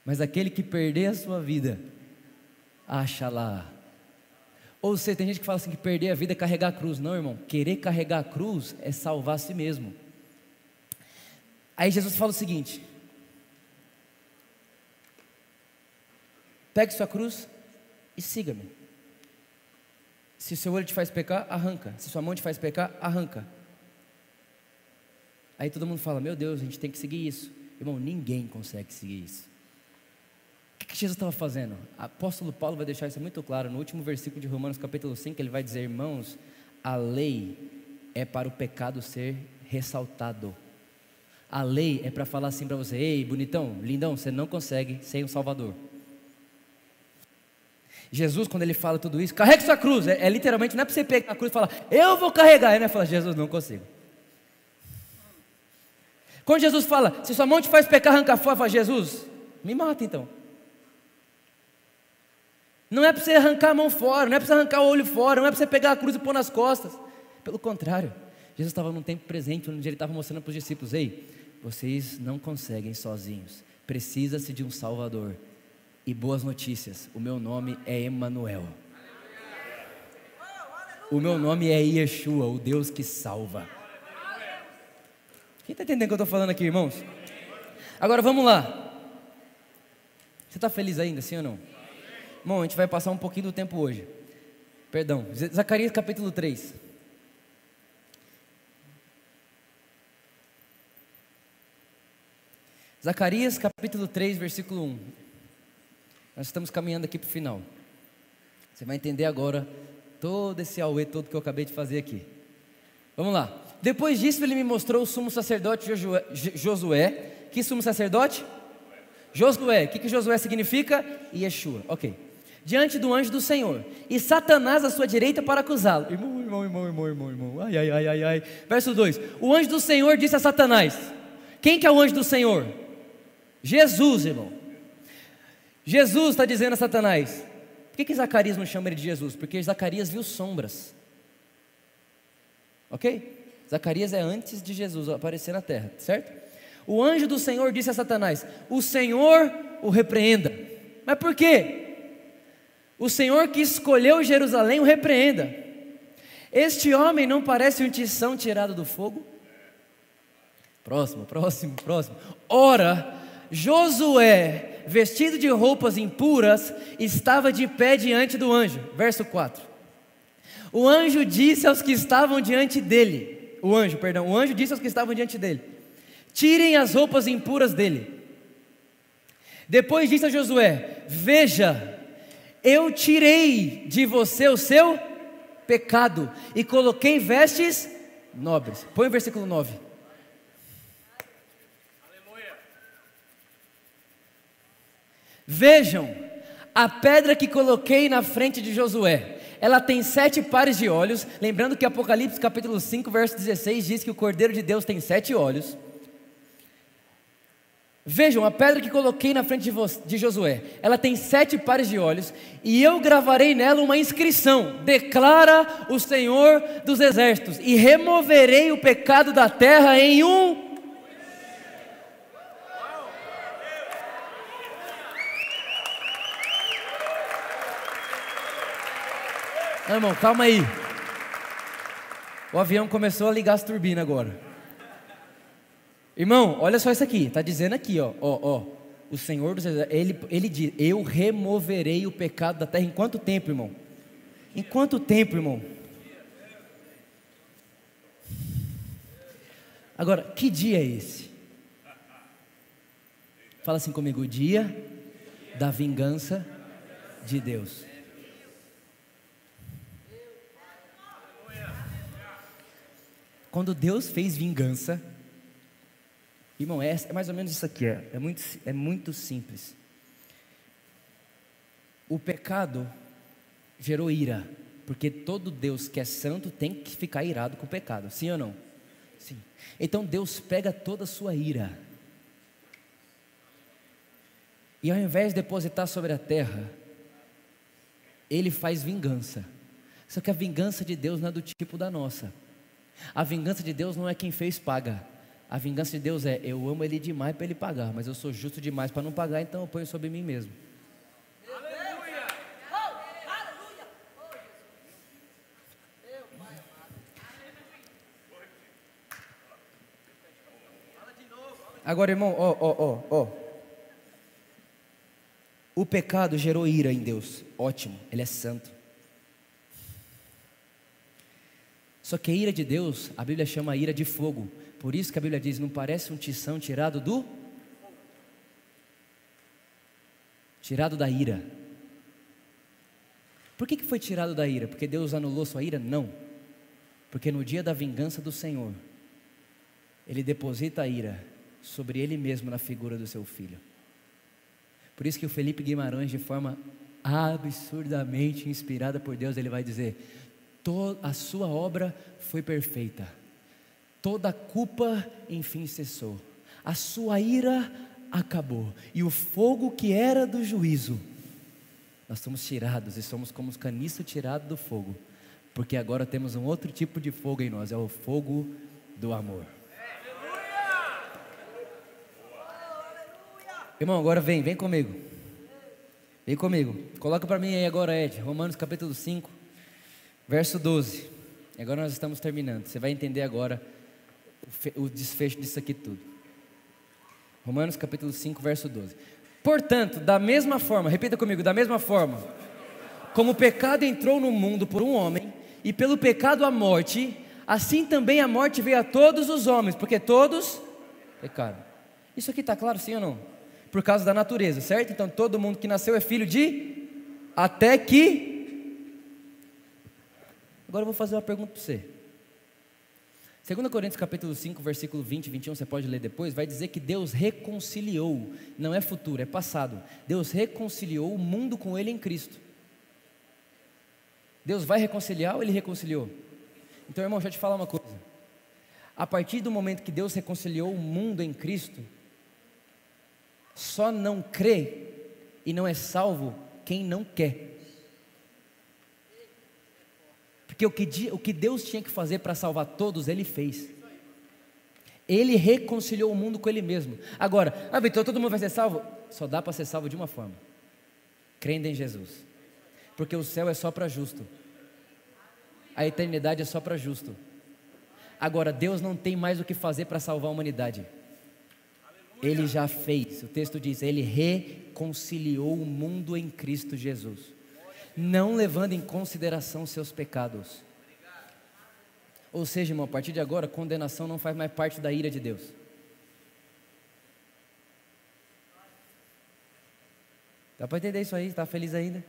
Mas aquele que perder a sua vida, acha lá. Ou seja, tem gente que fala assim que perder a vida é carregar a cruz. Não, irmão, querer carregar a cruz é salvar a si mesmo. Aí Jesus fala o seguinte: Pegue sua cruz e siga-me. Se o seu olho te faz pecar, arranca. Se sua mão te faz pecar, arranca. Aí todo mundo fala: Meu Deus, a gente tem que seguir isso. Irmão, ninguém consegue seguir isso. O que Jesus estava fazendo? O apóstolo Paulo vai deixar isso muito claro no último versículo de Romanos, capítulo 5. Ele vai dizer: Irmãos, a lei é para o pecado ser ressaltado. A lei é para falar assim para você: Ei, bonitão, lindão, você não consegue sem um Salvador. Jesus, quando ele fala tudo isso, carregue sua cruz. É, é literalmente, não é para você pegar a cruz e falar, eu vou carregar. Ele fala, Jesus, não consigo. Quando Jesus fala, se sua mão te faz pecar, arranca fora, fala, Jesus, me mata então. Não é para você arrancar a mão fora, não é para você arrancar o olho fora, não é para você pegar a cruz e pôr nas costas. Pelo contrário, Jesus estava num tempo presente, onde ele estava mostrando para os discípulos: ei, vocês não conseguem sozinhos, precisa-se de um Salvador. E boas notícias, o meu nome é Emanuel. O meu nome é Yeshua, o Deus que salva. Quem está entendendo o que eu estou falando aqui, irmãos? Agora vamos lá. Você está feliz ainda, sim ou não? Bom, a gente vai passar um pouquinho do tempo hoje. Perdão, Zacarias capítulo 3. Zacarias capítulo 3, versículo 1. Nós estamos caminhando aqui para o final. Você vai entender agora todo esse auê todo que eu acabei de fazer aqui. Vamos lá. Depois disso, ele me mostrou o sumo sacerdote Josué. Que sumo sacerdote? Josué. O que, que Josué significa? Yeshua. Ok. Diante do anjo do Senhor. E Satanás à sua direita para acusá-lo. Irmão, irmão, irmão, irmão, irmão, irmão. Ai, ai, ai, ai, ai. Verso 2. O anjo do Senhor disse a Satanás. Quem que é o anjo do Senhor? Jesus, irmão. Jesus está dizendo a Satanás. Por que, que Zacarias não chama ele de Jesus? Porque Zacarias viu sombras. Ok? Zacarias é antes de Jesus aparecer na terra, certo? O anjo do Senhor disse a Satanás: O Senhor o repreenda. Mas por quê? O Senhor que escolheu Jerusalém o repreenda. Este homem não parece um tição tirado do fogo? Próximo, próximo, próximo. Ora, Josué vestido de roupas impuras, estava de pé diante do anjo. Verso 4. O anjo disse aos que estavam diante dele, o anjo, perdão, o anjo disse aos que estavam diante dele: Tirem as roupas impuras dele. Depois disse a Josué: Veja, eu tirei de você o seu pecado e coloquei vestes nobres. Põe o versículo 9. Vejam, a pedra que coloquei na frente de Josué, ela tem sete pares de olhos. Lembrando que Apocalipse capítulo 5, verso 16 diz que o Cordeiro de Deus tem sete olhos. Vejam, a pedra que coloquei na frente de, de, Josué, ela tem sete pares de olhos, e eu gravarei nela uma inscrição: declara o Senhor dos Exércitos, e removerei o pecado da terra em um. Não, irmão, calma aí. O avião começou a ligar as turbinas agora. Irmão, olha só isso aqui, está dizendo aqui, ó, ó, ó, o Senhor dos ele, ele diz, eu removerei o pecado da terra em quanto tempo, irmão? Em quanto tempo, irmão? Agora, que dia é esse? Fala assim comigo, o dia da vingança de Deus. Quando Deus fez vingança, Irmão, é, é mais ou menos isso aqui, é, é, muito, é muito simples. O pecado gerou ira, porque todo Deus que é santo tem que ficar irado com o pecado, sim ou não? Sim. Então Deus pega toda a sua ira, e ao invés de depositar sobre a terra, Ele faz vingança. Só que a vingança de Deus não é do tipo da nossa. A vingança de Deus não é quem fez paga. A vingança de Deus é: eu amo Ele demais para Ele pagar, mas eu sou justo demais para não pagar, então eu ponho sobre mim mesmo. Agora, irmão, ó, ó, ó, ó. O pecado gerou ira em Deus. Ótimo, Ele é santo. Só que a ira de Deus, a Bíblia chama a ira de fogo. Por isso que a Bíblia diz: não parece um tição tirado do. Tirado da ira. Por que, que foi tirado da ira? Porque Deus anulou sua ira? Não. Porque no dia da vingança do Senhor, Ele deposita a ira sobre Ele mesmo na figura do seu filho. Por isso que o Felipe Guimarães, de forma absurdamente inspirada por Deus, ele vai dizer: a sua obra foi perfeita toda a culpa enfim cessou, a sua ira acabou, e o fogo que era do juízo, nós somos tirados e somos como os caniços tirados do fogo, porque agora temos um outro tipo de fogo em nós, é o fogo do amor. Irmão, agora vem, vem comigo. Vem comigo. Coloca para mim aí agora, Ed. Romanos capítulo 5, verso 12. E agora nós estamos terminando. Você vai entender agora o desfecho disso aqui tudo. Romanos capítulo 5, verso 12. Portanto, da mesma forma, repita comigo, da mesma forma, como o pecado entrou no mundo por um homem, e pelo pecado a morte, assim também a morte veio a todos os homens, porque todos pecaram. Isso aqui está claro, sim ou não? Por causa da natureza, certo? Então todo mundo que nasceu é filho de até que. Agora eu vou fazer uma pergunta para você. 2 Coríntios capítulo 5, versículo 20 e 21, você pode ler depois, vai dizer que Deus reconciliou, não é futuro, é passado. Deus reconciliou o mundo com ele em Cristo. Deus vai reconciliar ou ele reconciliou? Então, irmão, deixa eu te falar uma coisa. A partir do momento que Deus reconciliou o mundo em Cristo, só não crê e não é salvo quem não quer. Porque o que, o que Deus tinha que fazer para salvar todos, Ele fez. Ele reconciliou o mundo com Ele mesmo. Agora, ah, Vitor, todo mundo vai ser salvo? Só dá para ser salvo de uma forma: crendo em Jesus. Porque o céu é só para justo, a eternidade é só para justo. Agora, Deus não tem mais o que fazer para salvar a humanidade. Ele já fez. O texto diz: Ele reconciliou o mundo em Cristo Jesus não levando em consideração seus pecados. Ou seja, irmão, a partir de agora, condenação não faz mais parte da ira de Deus. Dá para entender isso aí? Está feliz ainda?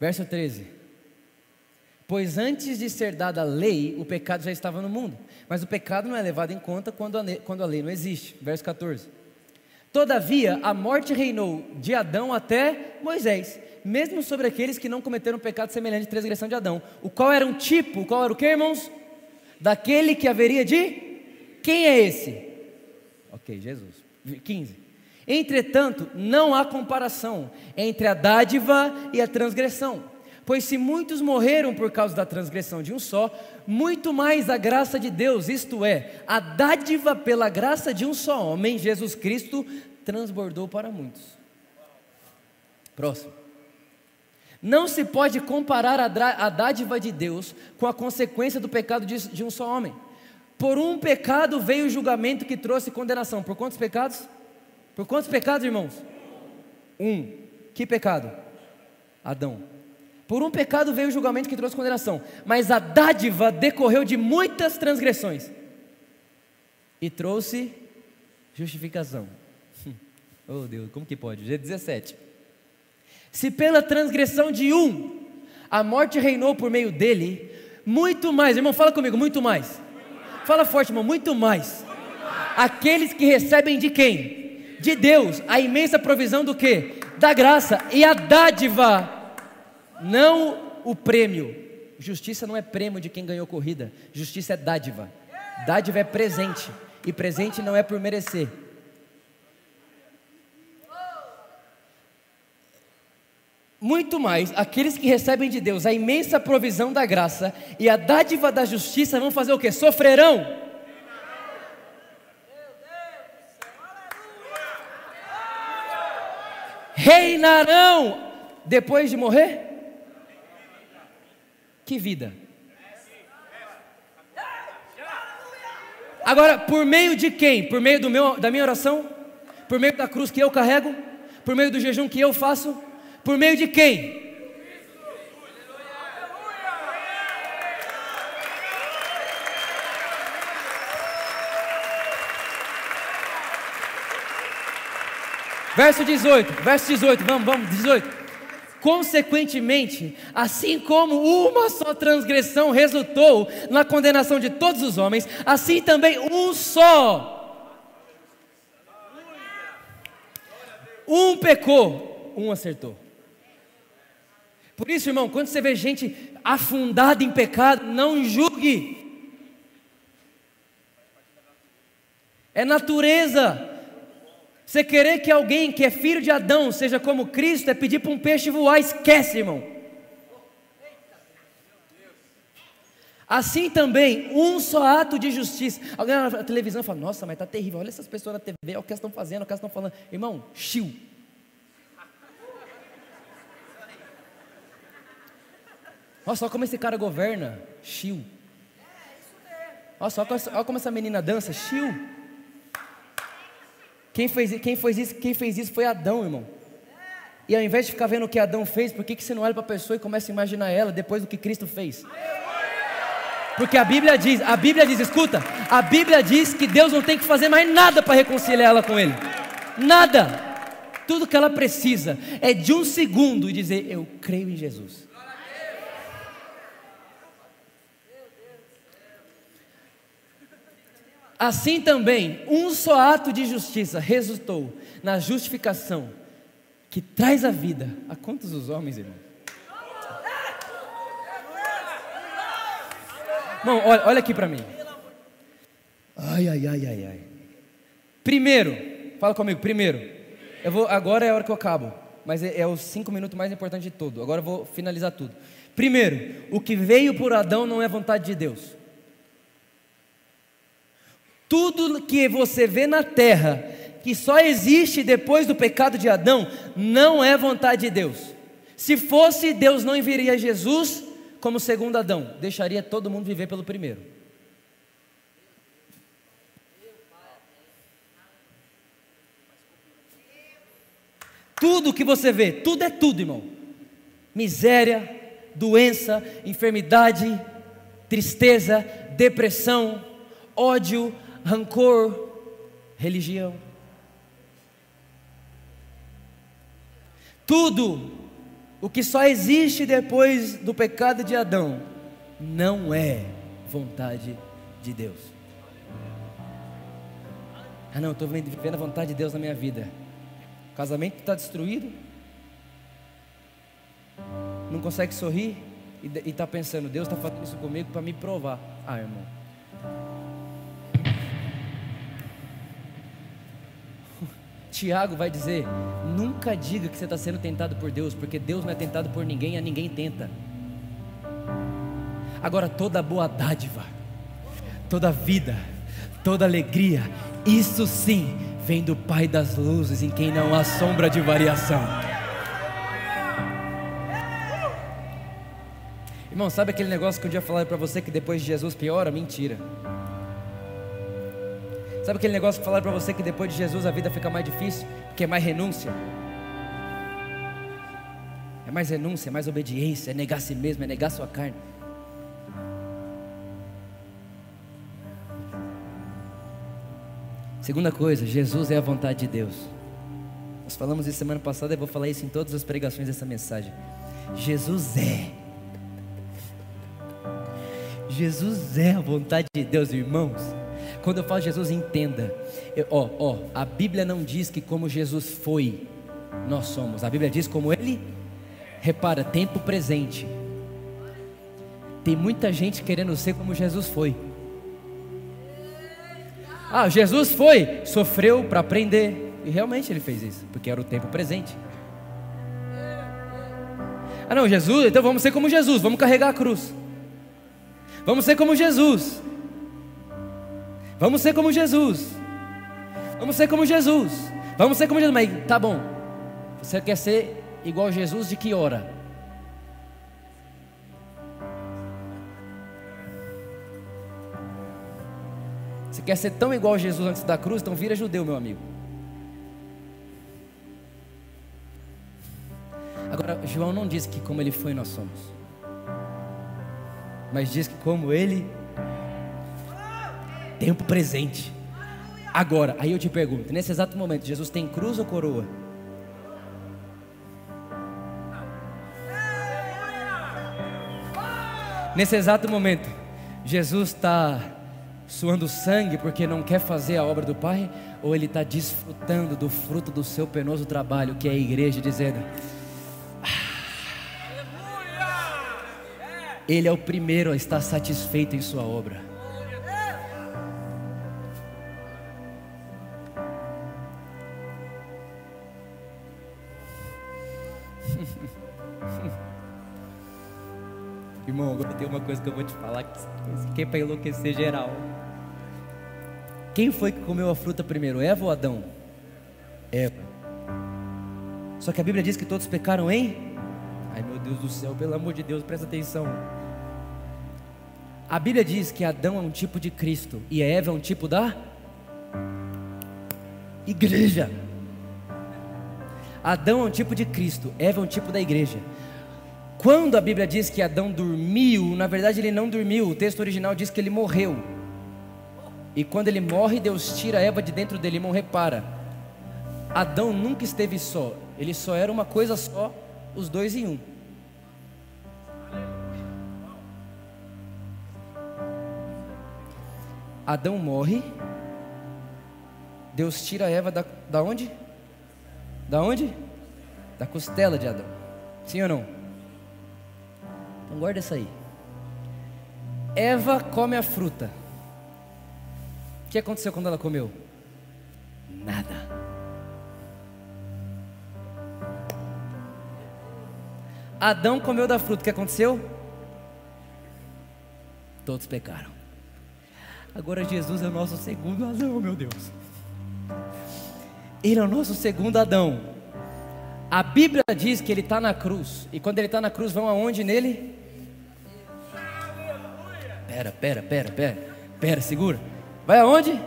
Verso 13: Pois antes de ser dada a lei, o pecado já estava no mundo, mas o pecado não é levado em conta quando a, quando a lei não existe. Verso 14: Todavia, a morte reinou de Adão até Moisés, mesmo sobre aqueles que não cometeram pecado semelhante à transgressão de Adão. O qual era um tipo, o qual era o que, irmãos? Daquele que haveria de Quem é esse? Ok, Jesus. 15. Entretanto, não há comparação entre a dádiva e a transgressão. Pois se muitos morreram por causa da transgressão de um só, muito mais a graça de Deus, isto é, a dádiva pela graça de um só homem, Jesus Cristo, transbordou para muitos. Próximo. Não se pode comparar a dádiva de Deus com a consequência do pecado de um só homem. Por um pecado veio o julgamento que trouxe condenação. Por quantos pecados? Por quantos pecados, irmãos? Um. Que pecado? Adão. Por um pecado veio o julgamento que trouxe condenação, mas a dádiva decorreu de muitas transgressões e trouxe justificação. oh Deus, como que pode? G 17. Se pela transgressão de um a morte reinou por meio dele, muito mais, irmão, fala comigo, muito mais. Fala forte, irmão, muito mais. Aqueles que recebem de quem? De Deus, a imensa provisão do que? Da graça e a dádiva, não o prêmio. Justiça não é prêmio de quem ganhou corrida, justiça é dádiva. Dádiva é presente, e presente não é por merecer. muito mais, aqueles que recebem de Deus a imensa provisão da graça e a dádiva da justiça vão fazer o que? Sofrerão. Reinarão depois de morrer? Que vida. Agora, por meio de quem? Por meio meu, da minha oração? Por meio da cruz que eu carrego? Por meio do jejum que eu faço? Por meio de quem? Verso 18, verso 18, vamos, vamos, 18. Consequentemente, assim como uma só transgressão resultou na condenação de todos os homens, assim também um só. Um pecou, um acertou. Por isso, irmão, quando você vê gente afundada em pecado, não julgue. É natureza. Você querer que alguém que é filho de Adão seja como Cristo é pedir para um peixe voar, esquece, irmão. Assim também, um só ato de justiça. Alguém na televisão fala: Nossa, mas está terrível. Olha essas pessoas na TV, olha o que elas estão fazendo, o que elas estão falando. Irmão, chiu. Olha como esse cara governa. Chiu. Nossa, olha como essa menina dança. Chiu. Quem fez, quem, fez isso, quem fez isso foi Adão, irmão. E ao invés de ficar vendo o que Adão fez, por que, que você não olha para a pessoa e começa a imaginar ela depois do que Cristo fez? Porque a Bíblia diz, a Bíblia diz, escuta, a Bíblia diz que Deus não tem que fazer mais nada para reconciliar ela com Ele. Nada. Tudo que ela precisa é de um segundo e dizer: Eu creio em Jesus. Assim também, um só ato de justiça resultou na justificação que traz a vida. A quantos os homens, irmão? Irmão, olha, olha aqui para mim. Ai, ai, ai, ai, ai. Primeiro, fala comigo, primeiro. Eu vou, agora é a hora que eu acabo, mas é, é os cinco minutos mais importantes de tudo. Agora eu vou finalizar tudo. Primeiro, o que veio por Adão não é vontade de Deus. Tudo que você vê na terra, que só existe depois do pecado de Adão, não é vontade de Deus. Se fosse, Deus não enviaria Jesus como segundo Adão, deixaria todo mundo viver pelo primeiro. Tudo que você vê, tudo é tudo, irmão. Miséria, doença, enfermidade, tristeza, depressão, ódio, rancor, religião. Tudo o que só existe depois do pecado de Adão não é vontade de Deus. Ah, não, estou vivendo a vontade de Deus na minha vida. O casamento está destruído, não consegue sorrir e está pensando, Deus está fazendo isso comigo para me provar. Ah, irmão, Tiago vai dizer: nunca diga que você está sendo tentado por Deus, porque Deus não é tentado por ninguém, a ninguém tenta. Agora, toda boa dádiva, toda vida, toda alegria, isso sim vem do Pai das luzes, em quem não há sombra de variação. Irmão, sabe aquele negócio que um dia falaram para você que depois de Jesus piora? Mentira. Sabe aquele negócio que falaram para você que depois de Jesus a vida fica mais difícil? Porque é mais renúncia. É mais renúncia, é mais obediência, é negar a si mesmo, é negar sua carne. Segunda coisa, Jesus é a vontade de Deus. Nós falamos isso semana passada, eu vou falar isso em todas as pregações dessa mensagem. Jesus é. Jesus é a vontade de Deus, irmãos. Quando eu falo Jesus, entenda. Eu, ó, ó, a Bíblia não diz que como Jesus foi, nós somos. A Bíblia diz como Ele. Repara, tempo presente. Tem muita gente querendo ser como Jesus foi. Ah, Jesus foi, sofreu para aprender. E realmente ele fez isso, porque era o tempo presente. Ah, não, Jesus, então vamos ser como Jesus, vamos carregar a cruz. Vamos ser como Jesus. Vamos ser como Jesus. Vamos ser como Jesus. Vamos ser como Jesus. Mas tá bom. Você quer ser igual Jesus de que hora? Você quer ser tão igual a Jesus antes da cruz? Então vira judeu, meu amigo. Agora, João não diz que como ele foi nós somos, mas diz que como ele tempo presente. Agora, aí eu te pergunto, nesse exato momento, Jesus tem cruz ou coroa? Nesse exato momento, Jesus está suando sangue porque não quer fazer a obra do Pai? Ou ele está desfrutando do fruto do seu penoso trabalho, que é a igreja, dizendo: ah, Ele é o primeiro a estar satisfeito em sua obra. Uma coisa que eu vou te falar que é para enlouquecer geral. Quem foi que comeu a fruta primeiro, Eva ou Adão? Eva. Só que a Bíblia diz que todos pecaram em. Ai meu Deus do céu, pelo amor de Deus, presta atenção. A Bíblia diz que Adão é um tipo de Cristo e Eva é um tipo da igreja. Adão é um tipo de Cristo, Eva é um tipo da igreja. Quando a Bíblia diz que Adão dormiu, na verdade ele não dormiu, o texto original diz que ele morreu. E quando ele morre, Deus tira Eva de dentro dele. Irmão, repara, Adão nunca esteve só, ele só era uma coisa só, os dois em um. Adão morre, Deus tira Eva da, da onde? Da onde? Da costela de Adão. Sim ou não? Então guarda isso aí. Eva come a fruta. O que aconteceu quando ela comeu? Nada. Adão comeu da fruta, o que aconteceu? Todos pecaram. Agora Jesus é o nosso segundo Adão, meu Deus. Ele é o nosso segundo Adão. A Bíblia diz que ele está na cruz. E quando ele está na cruz, vão aonde nele? Pera, pera, pera, pera, pera, segura. Vai aonde?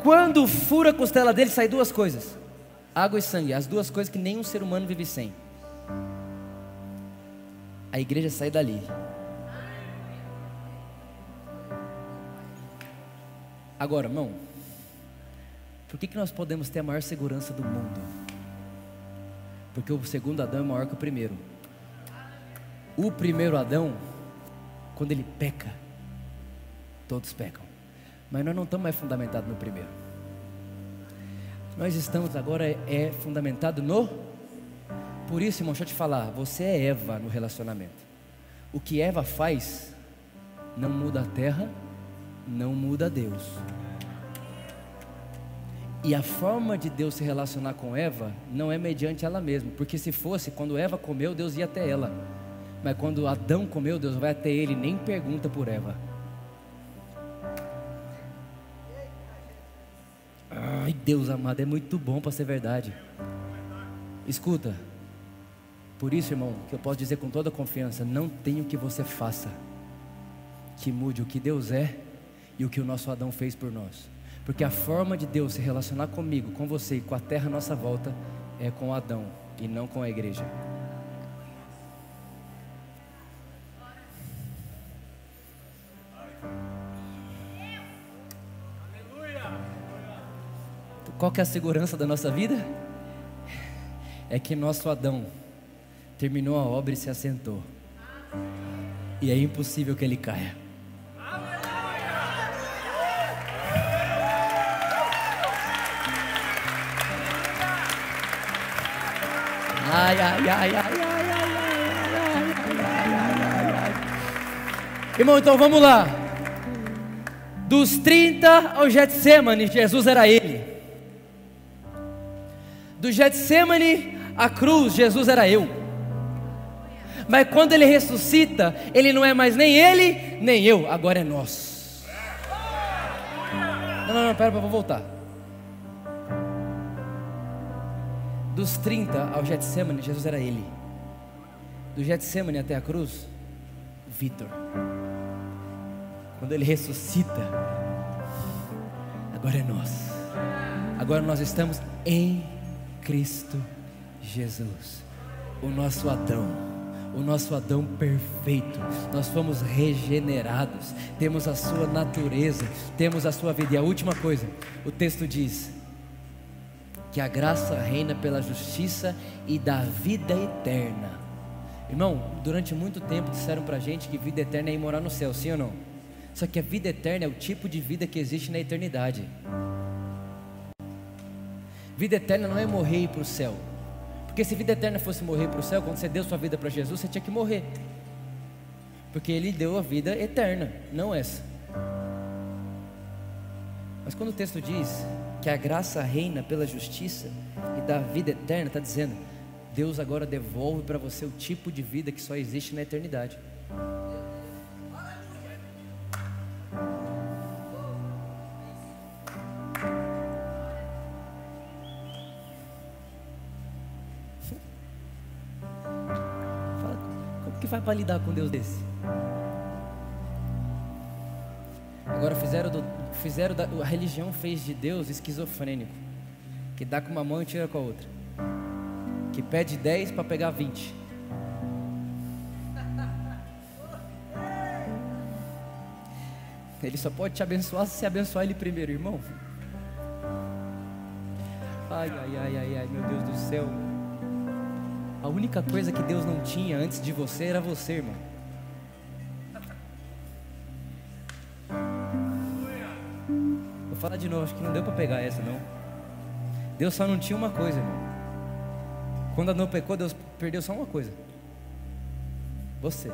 Quando fura a costela dele, sai duas coisas: água e sangue, as duas coisas que nenhum ser humano vive sem. A igreja sai dali. Agora, irmão, por que, que nós podemos ter a maior segurança do mundo? Porque o segundo Adão é maior que o primeiro. O primeiro Adão quando ele peca, todos pecam. Mas nós não estamos mais fundamentados no primeiro. Nós estamos agora é, fundamentado no. Por isso, irmão, deixa eu te falar, você é Eva no relacionamento. O que Eva faz não muda a terra, não muda Deus. E a forma de Deus se relacionar com Eva não é mediante ela mesma, porque se fosse, quando Eva comeu, Deus ia até ela. Mas quando Adão comeu, Deus vai até ele, nem pergunta por Eva. Ai, Deus amado, é muito bom para ser verdade. Escuta, por isso, irmão, que eu posso dizer com toda confiança: não tem o que você faça que mude o que Deus é e o que o nosso Adão fez por nós. Porque a forma de Deus se relacionar comigo, com você e com a terra à nossa volta é com Adão e não com a igreja. Qual que é a segurança da nossa vida? É que nosso Adão terminou a obra e se assentou. E é impossível que ele caia. Ai, ai, ai, ai, ai, ai, ai, ai, Irmão, então vamos lá. Dos 30 ao Getsemane, Jesus era ele. Do Getsemane à cruz, Jesus era eu. Mas quando ele ressuscita, ele não é mais nem ele, nem eu, agora é nós. Não, não, não, pera, vou voltar. Dos 30 ao Getsemane, Jesus era ele. Do Getsemane até a cruz, Vitor. Quando ele ressuscita, agora é nós. Agora nós estamos em Cristo Jesus, o nosso Adão, o nosso Adão perfeito. Nós fomos regenerados, temos a sua natureza, temos a sua vida. E a última coisa, o texto diz que a graça reina pela justiça e da vida eterna. Irmão, durante muito tempo disseram pra gente que vida eterna é ir morar no céu, sim ou não? Só que a vida eterna é o tipo de vida que existe na eternidade. Vida eterna não é morrer e ir para o céu. Porque se vida eterna fosse morrer para o céu, quando você deu sua vida para Jesus, você tinha que morrer. Porque Ele deu a vida eterna, não essa. Mas quando o texto diz que a graça reina pela justiça e da vida eterna, está dizendo, Deus agora devolve para você o tipo de vida que só existe na eternidade. Para lidar com Deus desse? Agora fizeram, do, fizeram da, a religião fez de Deus esquizofrênico, que dá com uma mão e tira com a outra, que pede 10 para pegar 20. Ele só pode te abençoar se abençoar ele primeiro, irmão. Ai, ai, ai, ai, ai, meu Deus do céu. Única coisa que Deus não tinha antes de você era você, irmão. Vou falar de novo, acho que não deu para pegar essa não. Deus só não tinha uma coisa, irmão. Quando Adão pecou, Deus perdeu só uma coisa. Você.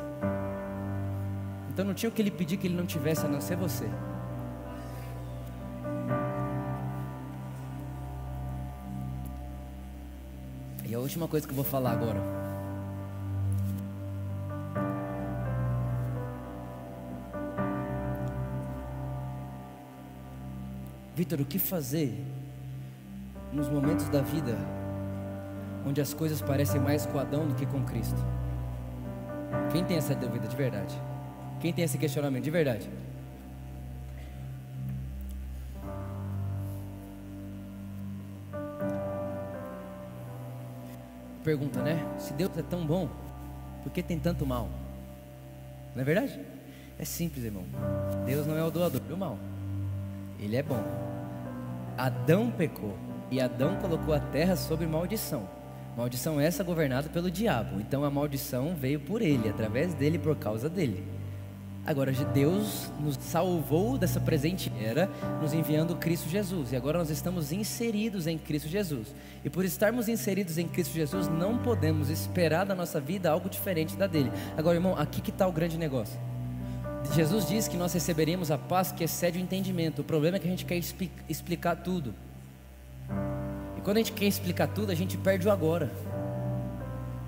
Então não tinha o que ele pedir que ele não tivesse a não ser você. Última coisa que eu vou falar agora. Vitor, o que fazer nos momentos da vida onde as coisas parecem mais com Adão do que com Cristo? Quem tem essa dúvida de verdade? Quem tem esse questionamento de verdade? Pergunta, né? Se Deus é tão bom, por que tem tanto mal? Não é verdade? É simples, irmão. Deus não é o doador do mal. Ele é bom. Adão pecou e Adão colocou a terra sob maldição. Maldição essa governada pelo diabo. Então a maldição veio por ele, através dele, por causa dele. Agora, Deus nos salvou dessa presente era, nos enviando Cristo Jesus. E agora nós estamos inseridos em Cristo Jesus. E por estarmos inseridos em Cristo Jesus, não podemos esperar da nossa vida algo diferente da dele. Agora, irmão, aqui que está o grande negócio. Jesus diz que nós receberemos a paz que excede o entendimento. O problema é que a gente quer explicar tudo. quando a gente quer explicar tudo, a gente perde o agora.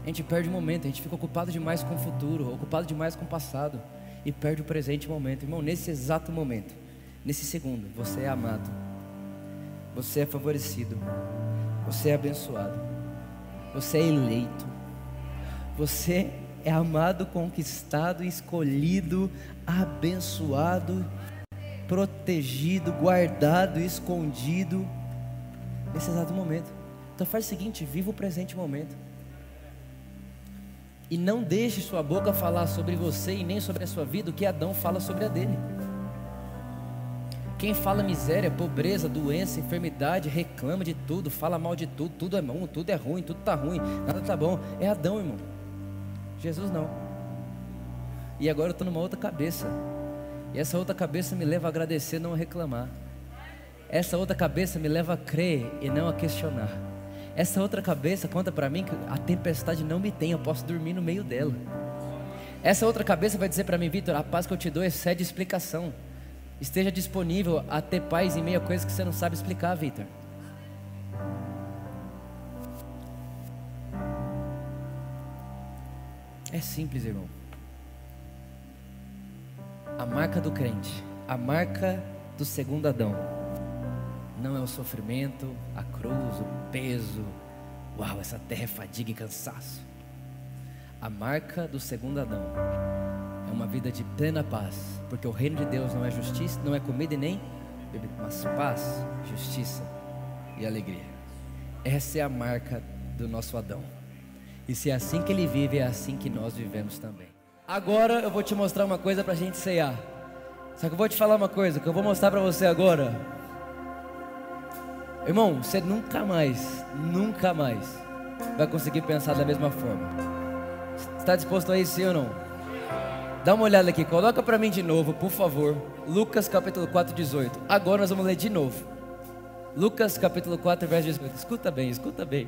A gente perde o momento, a gente fica ocupado demais com o futuro, ocupado demais com o passado e perde o presente momento. Irmão, nesse exato momento, nesse segundo, você é amado, você é favorecido, você é abençoado, você é eleito, você é amado, conquistado, escolhido, abençoado, protegido, guardado, escondido, nesse exato momento. Então faz o seguinte: viva o presente momento. E não deixe sua boca falar sobre você e nem sobre a sua vida o que Adão fala sobre a dele. Quem fala miséria, pobreza, doença, enfermidade, reclama de tudo, fala mal de tudo, tudo é bom, tudo é ruim, tudo está ruim, nada está bom. É Adão, irmão. Jesus não. E agora eu estou numa outra cabeça. E essa outra cabeça me leva a agradecer, não a reclamar. Essa outra cabeça me leva a crer e não a questionar. Essa outra cabeça conta para mim que a tempestade não me tem, eu posso dormir no meio dela. Essa outra cabeça vai dizer para mim, Vitor, a paz que eu te dou excede explicação. Esteja disponível a ter paz em meio a coisas que você não sabe explicar, Vitor. É simples, irmão. A marca do crente, a marca do segundo Adão, não é o sofrimento, a cruz, o peso. Uau, essa terra é fadiga e cansaço. A marca do segundo Adão é uma vida de plena paz, porque o reino de Deus não é justiça, não é comida e nem bebida, mas paz, justiça e alegria. Essa é a marca do nosso Adão. E se é assim que ele vive, é assim que nós vivemos também. Agora eu vou te mostrar uma coisa para a gente ceiar. Só que eu vou te falar uma coisa que eu vou mostrar para você agora. Irmão, você nunca mais, nunca mais vai conseguir pensar da mesma forma. Está disposto a isso, sim ou não? Dá uma olhada aqui, coloca para mim de novo, por favor. Lucas capítulo 4, 18. Agora nós vamos ler de novo. Lucas capítulo 4, verso 18. Escuta bem, escuta bem.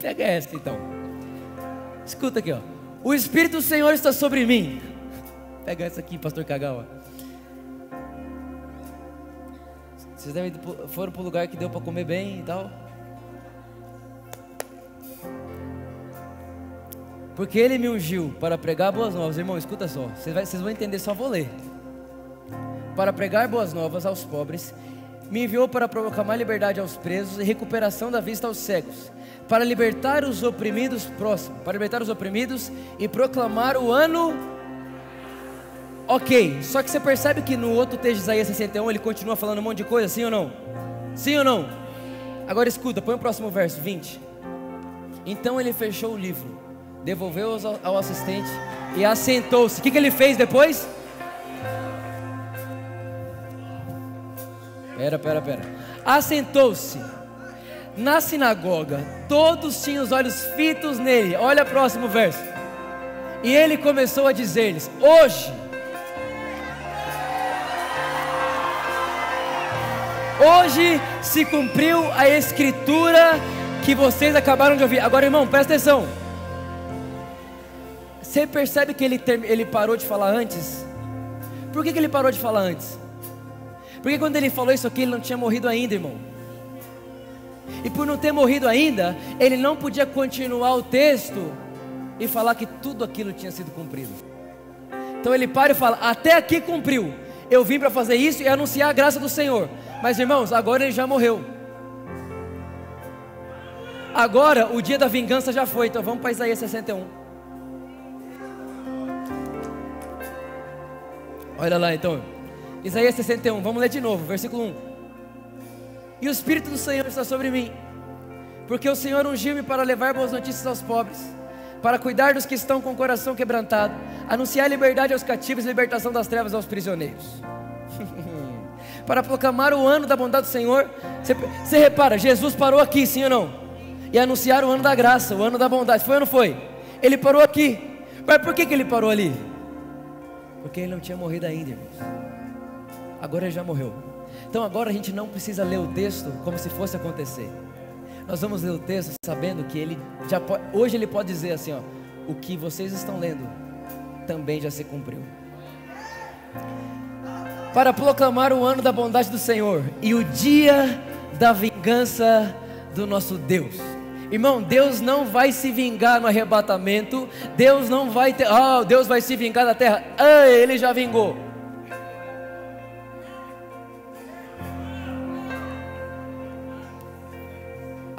Pega essa então. Escuta aqui, ó. O Espírito do Senhor está sobre mim. Pega essa aqui, pastor Cagal. Vocês devem foram para o lugar que deu para comer bem e tal. Porque ele me ungiu para pregar boas novas, irmão, escuta só. Vocês, vão entender, só vou ler. Para pregar boas novas aos pobres, me enviou para proclamar liberdade aos presos e recuperação da vista aos cegos para libertar os oprimidos, próximo, para libertar os oprimidos e proclamar o ano. Ok, só que você percebe que no outro texto de Isaías 61 ele continua falando um monte de coisa, sim ou não? Sim ou não? Agora escuta, põe o próximo verso, 20. Então ele fechou o livro, devolveu ao, ao assistente e assentou-se. O que, que ele fez depois? Pera, pera, pera. Assentou-se na sinagoga, todos tinham os olhos fitos nele. Olha o próximo verso. E ele começou a dizer-lhes: Hoje, hoje se cumpriu a escritura que vocês acabaram de ouvir. Agora, irmão, presta atenção. Você percebe que ele, ele parou de falar antes? Por que, que ele parou de falar antes? Porque quando ele falou isso aqui, ele não tinha morrido ainda, irmão. E por não ter morrido ainda, ele não podia continuar o texto e falar que tudo aquilo tinha sido cumprido. Então ele para e fala: Até aqui cumpriu. Eu vim para fazer isso e anunciar a graça do Senhor. Mas irmãos, agora ele já morreu. Agora o dia da vingança já foi. Então vamos para Isaías 61. Olha lá então. Isaías 61, vamos ler de novo, versículo 1. E o Espírito do Senhor está sobre mim, porque o Senhor ungiu-me para levar boas notícias aos pobres, para cuidar dos que estão com o coração quebrantado, anunciar liberdade aos cativos e libertação das trevas aos prisioneiros. <laughs> para proclamar o ano da bondade do Senhor. Você, repara, Jesus parou aqui, sim ou não? E anunciar o ano da graça, o ano da bondade. Foi ou não foi? Ele parou aqui. Mas por que, que ele parou ali? Porque ele não tinha morrido ainda, irmãos. Agora ele já morreu. Então agora a gente não precisa ler o texto como se fosse acontecer. Nós vamos ler o texto sabendo que ele já pode, hoje ele pode dizer assim, ó, o que vocês estão lendo também já se cumpriu. Para proclamar o ano da bondade do Senhor e o dia da vingança do nosso Deus. Irmão, Deus não vai se vingar no arrebatamento. Deus não vai ter. Ah, Deus vai se vingar da terra. Ah, ele já vingou.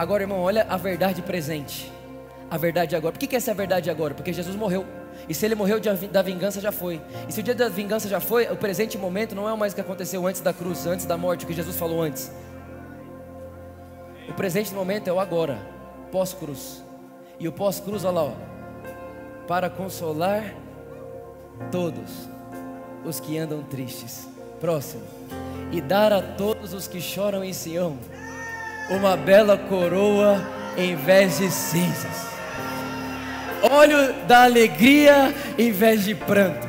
Agora, irmão, olha a verdade presente. A verdade agora. Por que, que essa é a verdade agora? Porque Jesus morreu. E se ele morreu da vingança, já foi. E se o dia da vingança já foi, o presente momento não é mais o que aconteceu antes da cruz, antes da morte, o que Jesus falou antes. O presente momento é o agora, pós-cruz. E o pós-cruz, olha lá, ó, para consolar todos os que andam tristes. Próximo. E dar a todos os que choram em Sião uma bela coroa em vez de cinzas, óleo da alegria em vez de pranto,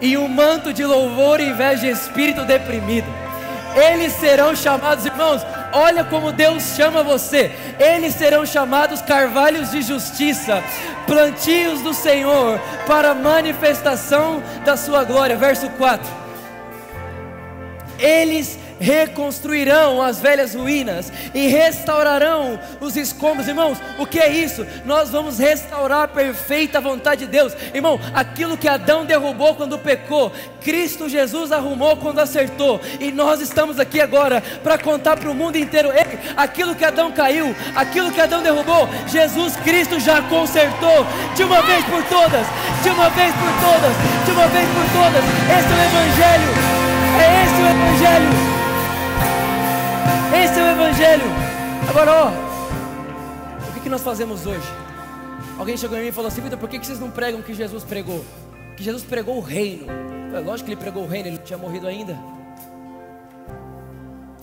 e um manto de louvor em vez de espírito deprimido. Eles serão chamados, irmãos, olha como Deus chama você. Eles serão chamados carvalhos de justiça, plantios do Senhor, para manifestação da sua glória. Verso 4. Eles reconstruirão as velhas ruínas e restaurarão os escombros. Irmãos, o que é isso? Nós vamos restaurar a perfeita vontade de Deus. Irmão, aquilo que Adão derrubou quando pecou, Cristo Jesus arrumou quando acertou. E nós estamos aqui agora para contar para o mundo inteiro: Ei, aquilo que Adão caiu, aquilo que Adão derrubou, Jesus Cristo já consertou de uma vez por todas, de uma vez por todas, de uma vez por todas. Esse é o Evangelho. É esse o Evangelho. Esse é o Evangelho. Agora, ó, o que, que nós fazemos hoje? Alguém chegou em mim e falou assim: Vitor, por que, que vocês não pregam o que Jesus pregou? Que Jesus pregou o reino. É lógico que ele pregou o reino, ele não tinha morrido ainda.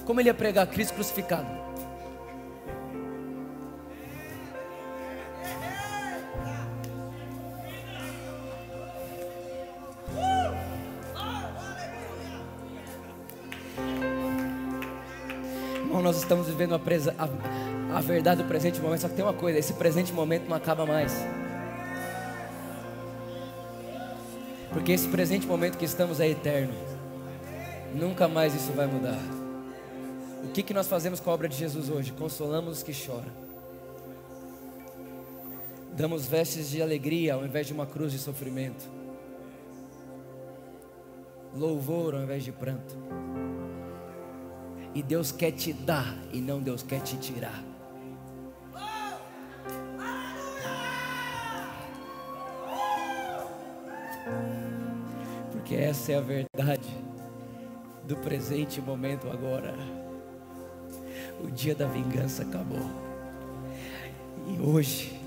Como ele ia pregar Cristo crucificado? Nós estamos vivendo a, presa, a, a verdade do presente momento. Só que tem uma coisa: esse presente momento não acaba mais. Porque esse presente momento que estamos é eterno. Nunca mais isso vai mudar. O que, que nós fazemos com a obra de Jesus hoje? Consolamos os que choram. Damos vestes de alegria ao invés de uma cruz de sofrimento. Louvor ao invés de pranto. E Deus quer te dar e não Deus quer te tirar. Porque essa é a verdade do presente momento agora. O dia da vingança acabou. E hoje,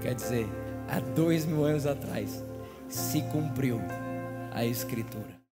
quer dizer, há dois mil anos atrás, se cumpriu a Escritura.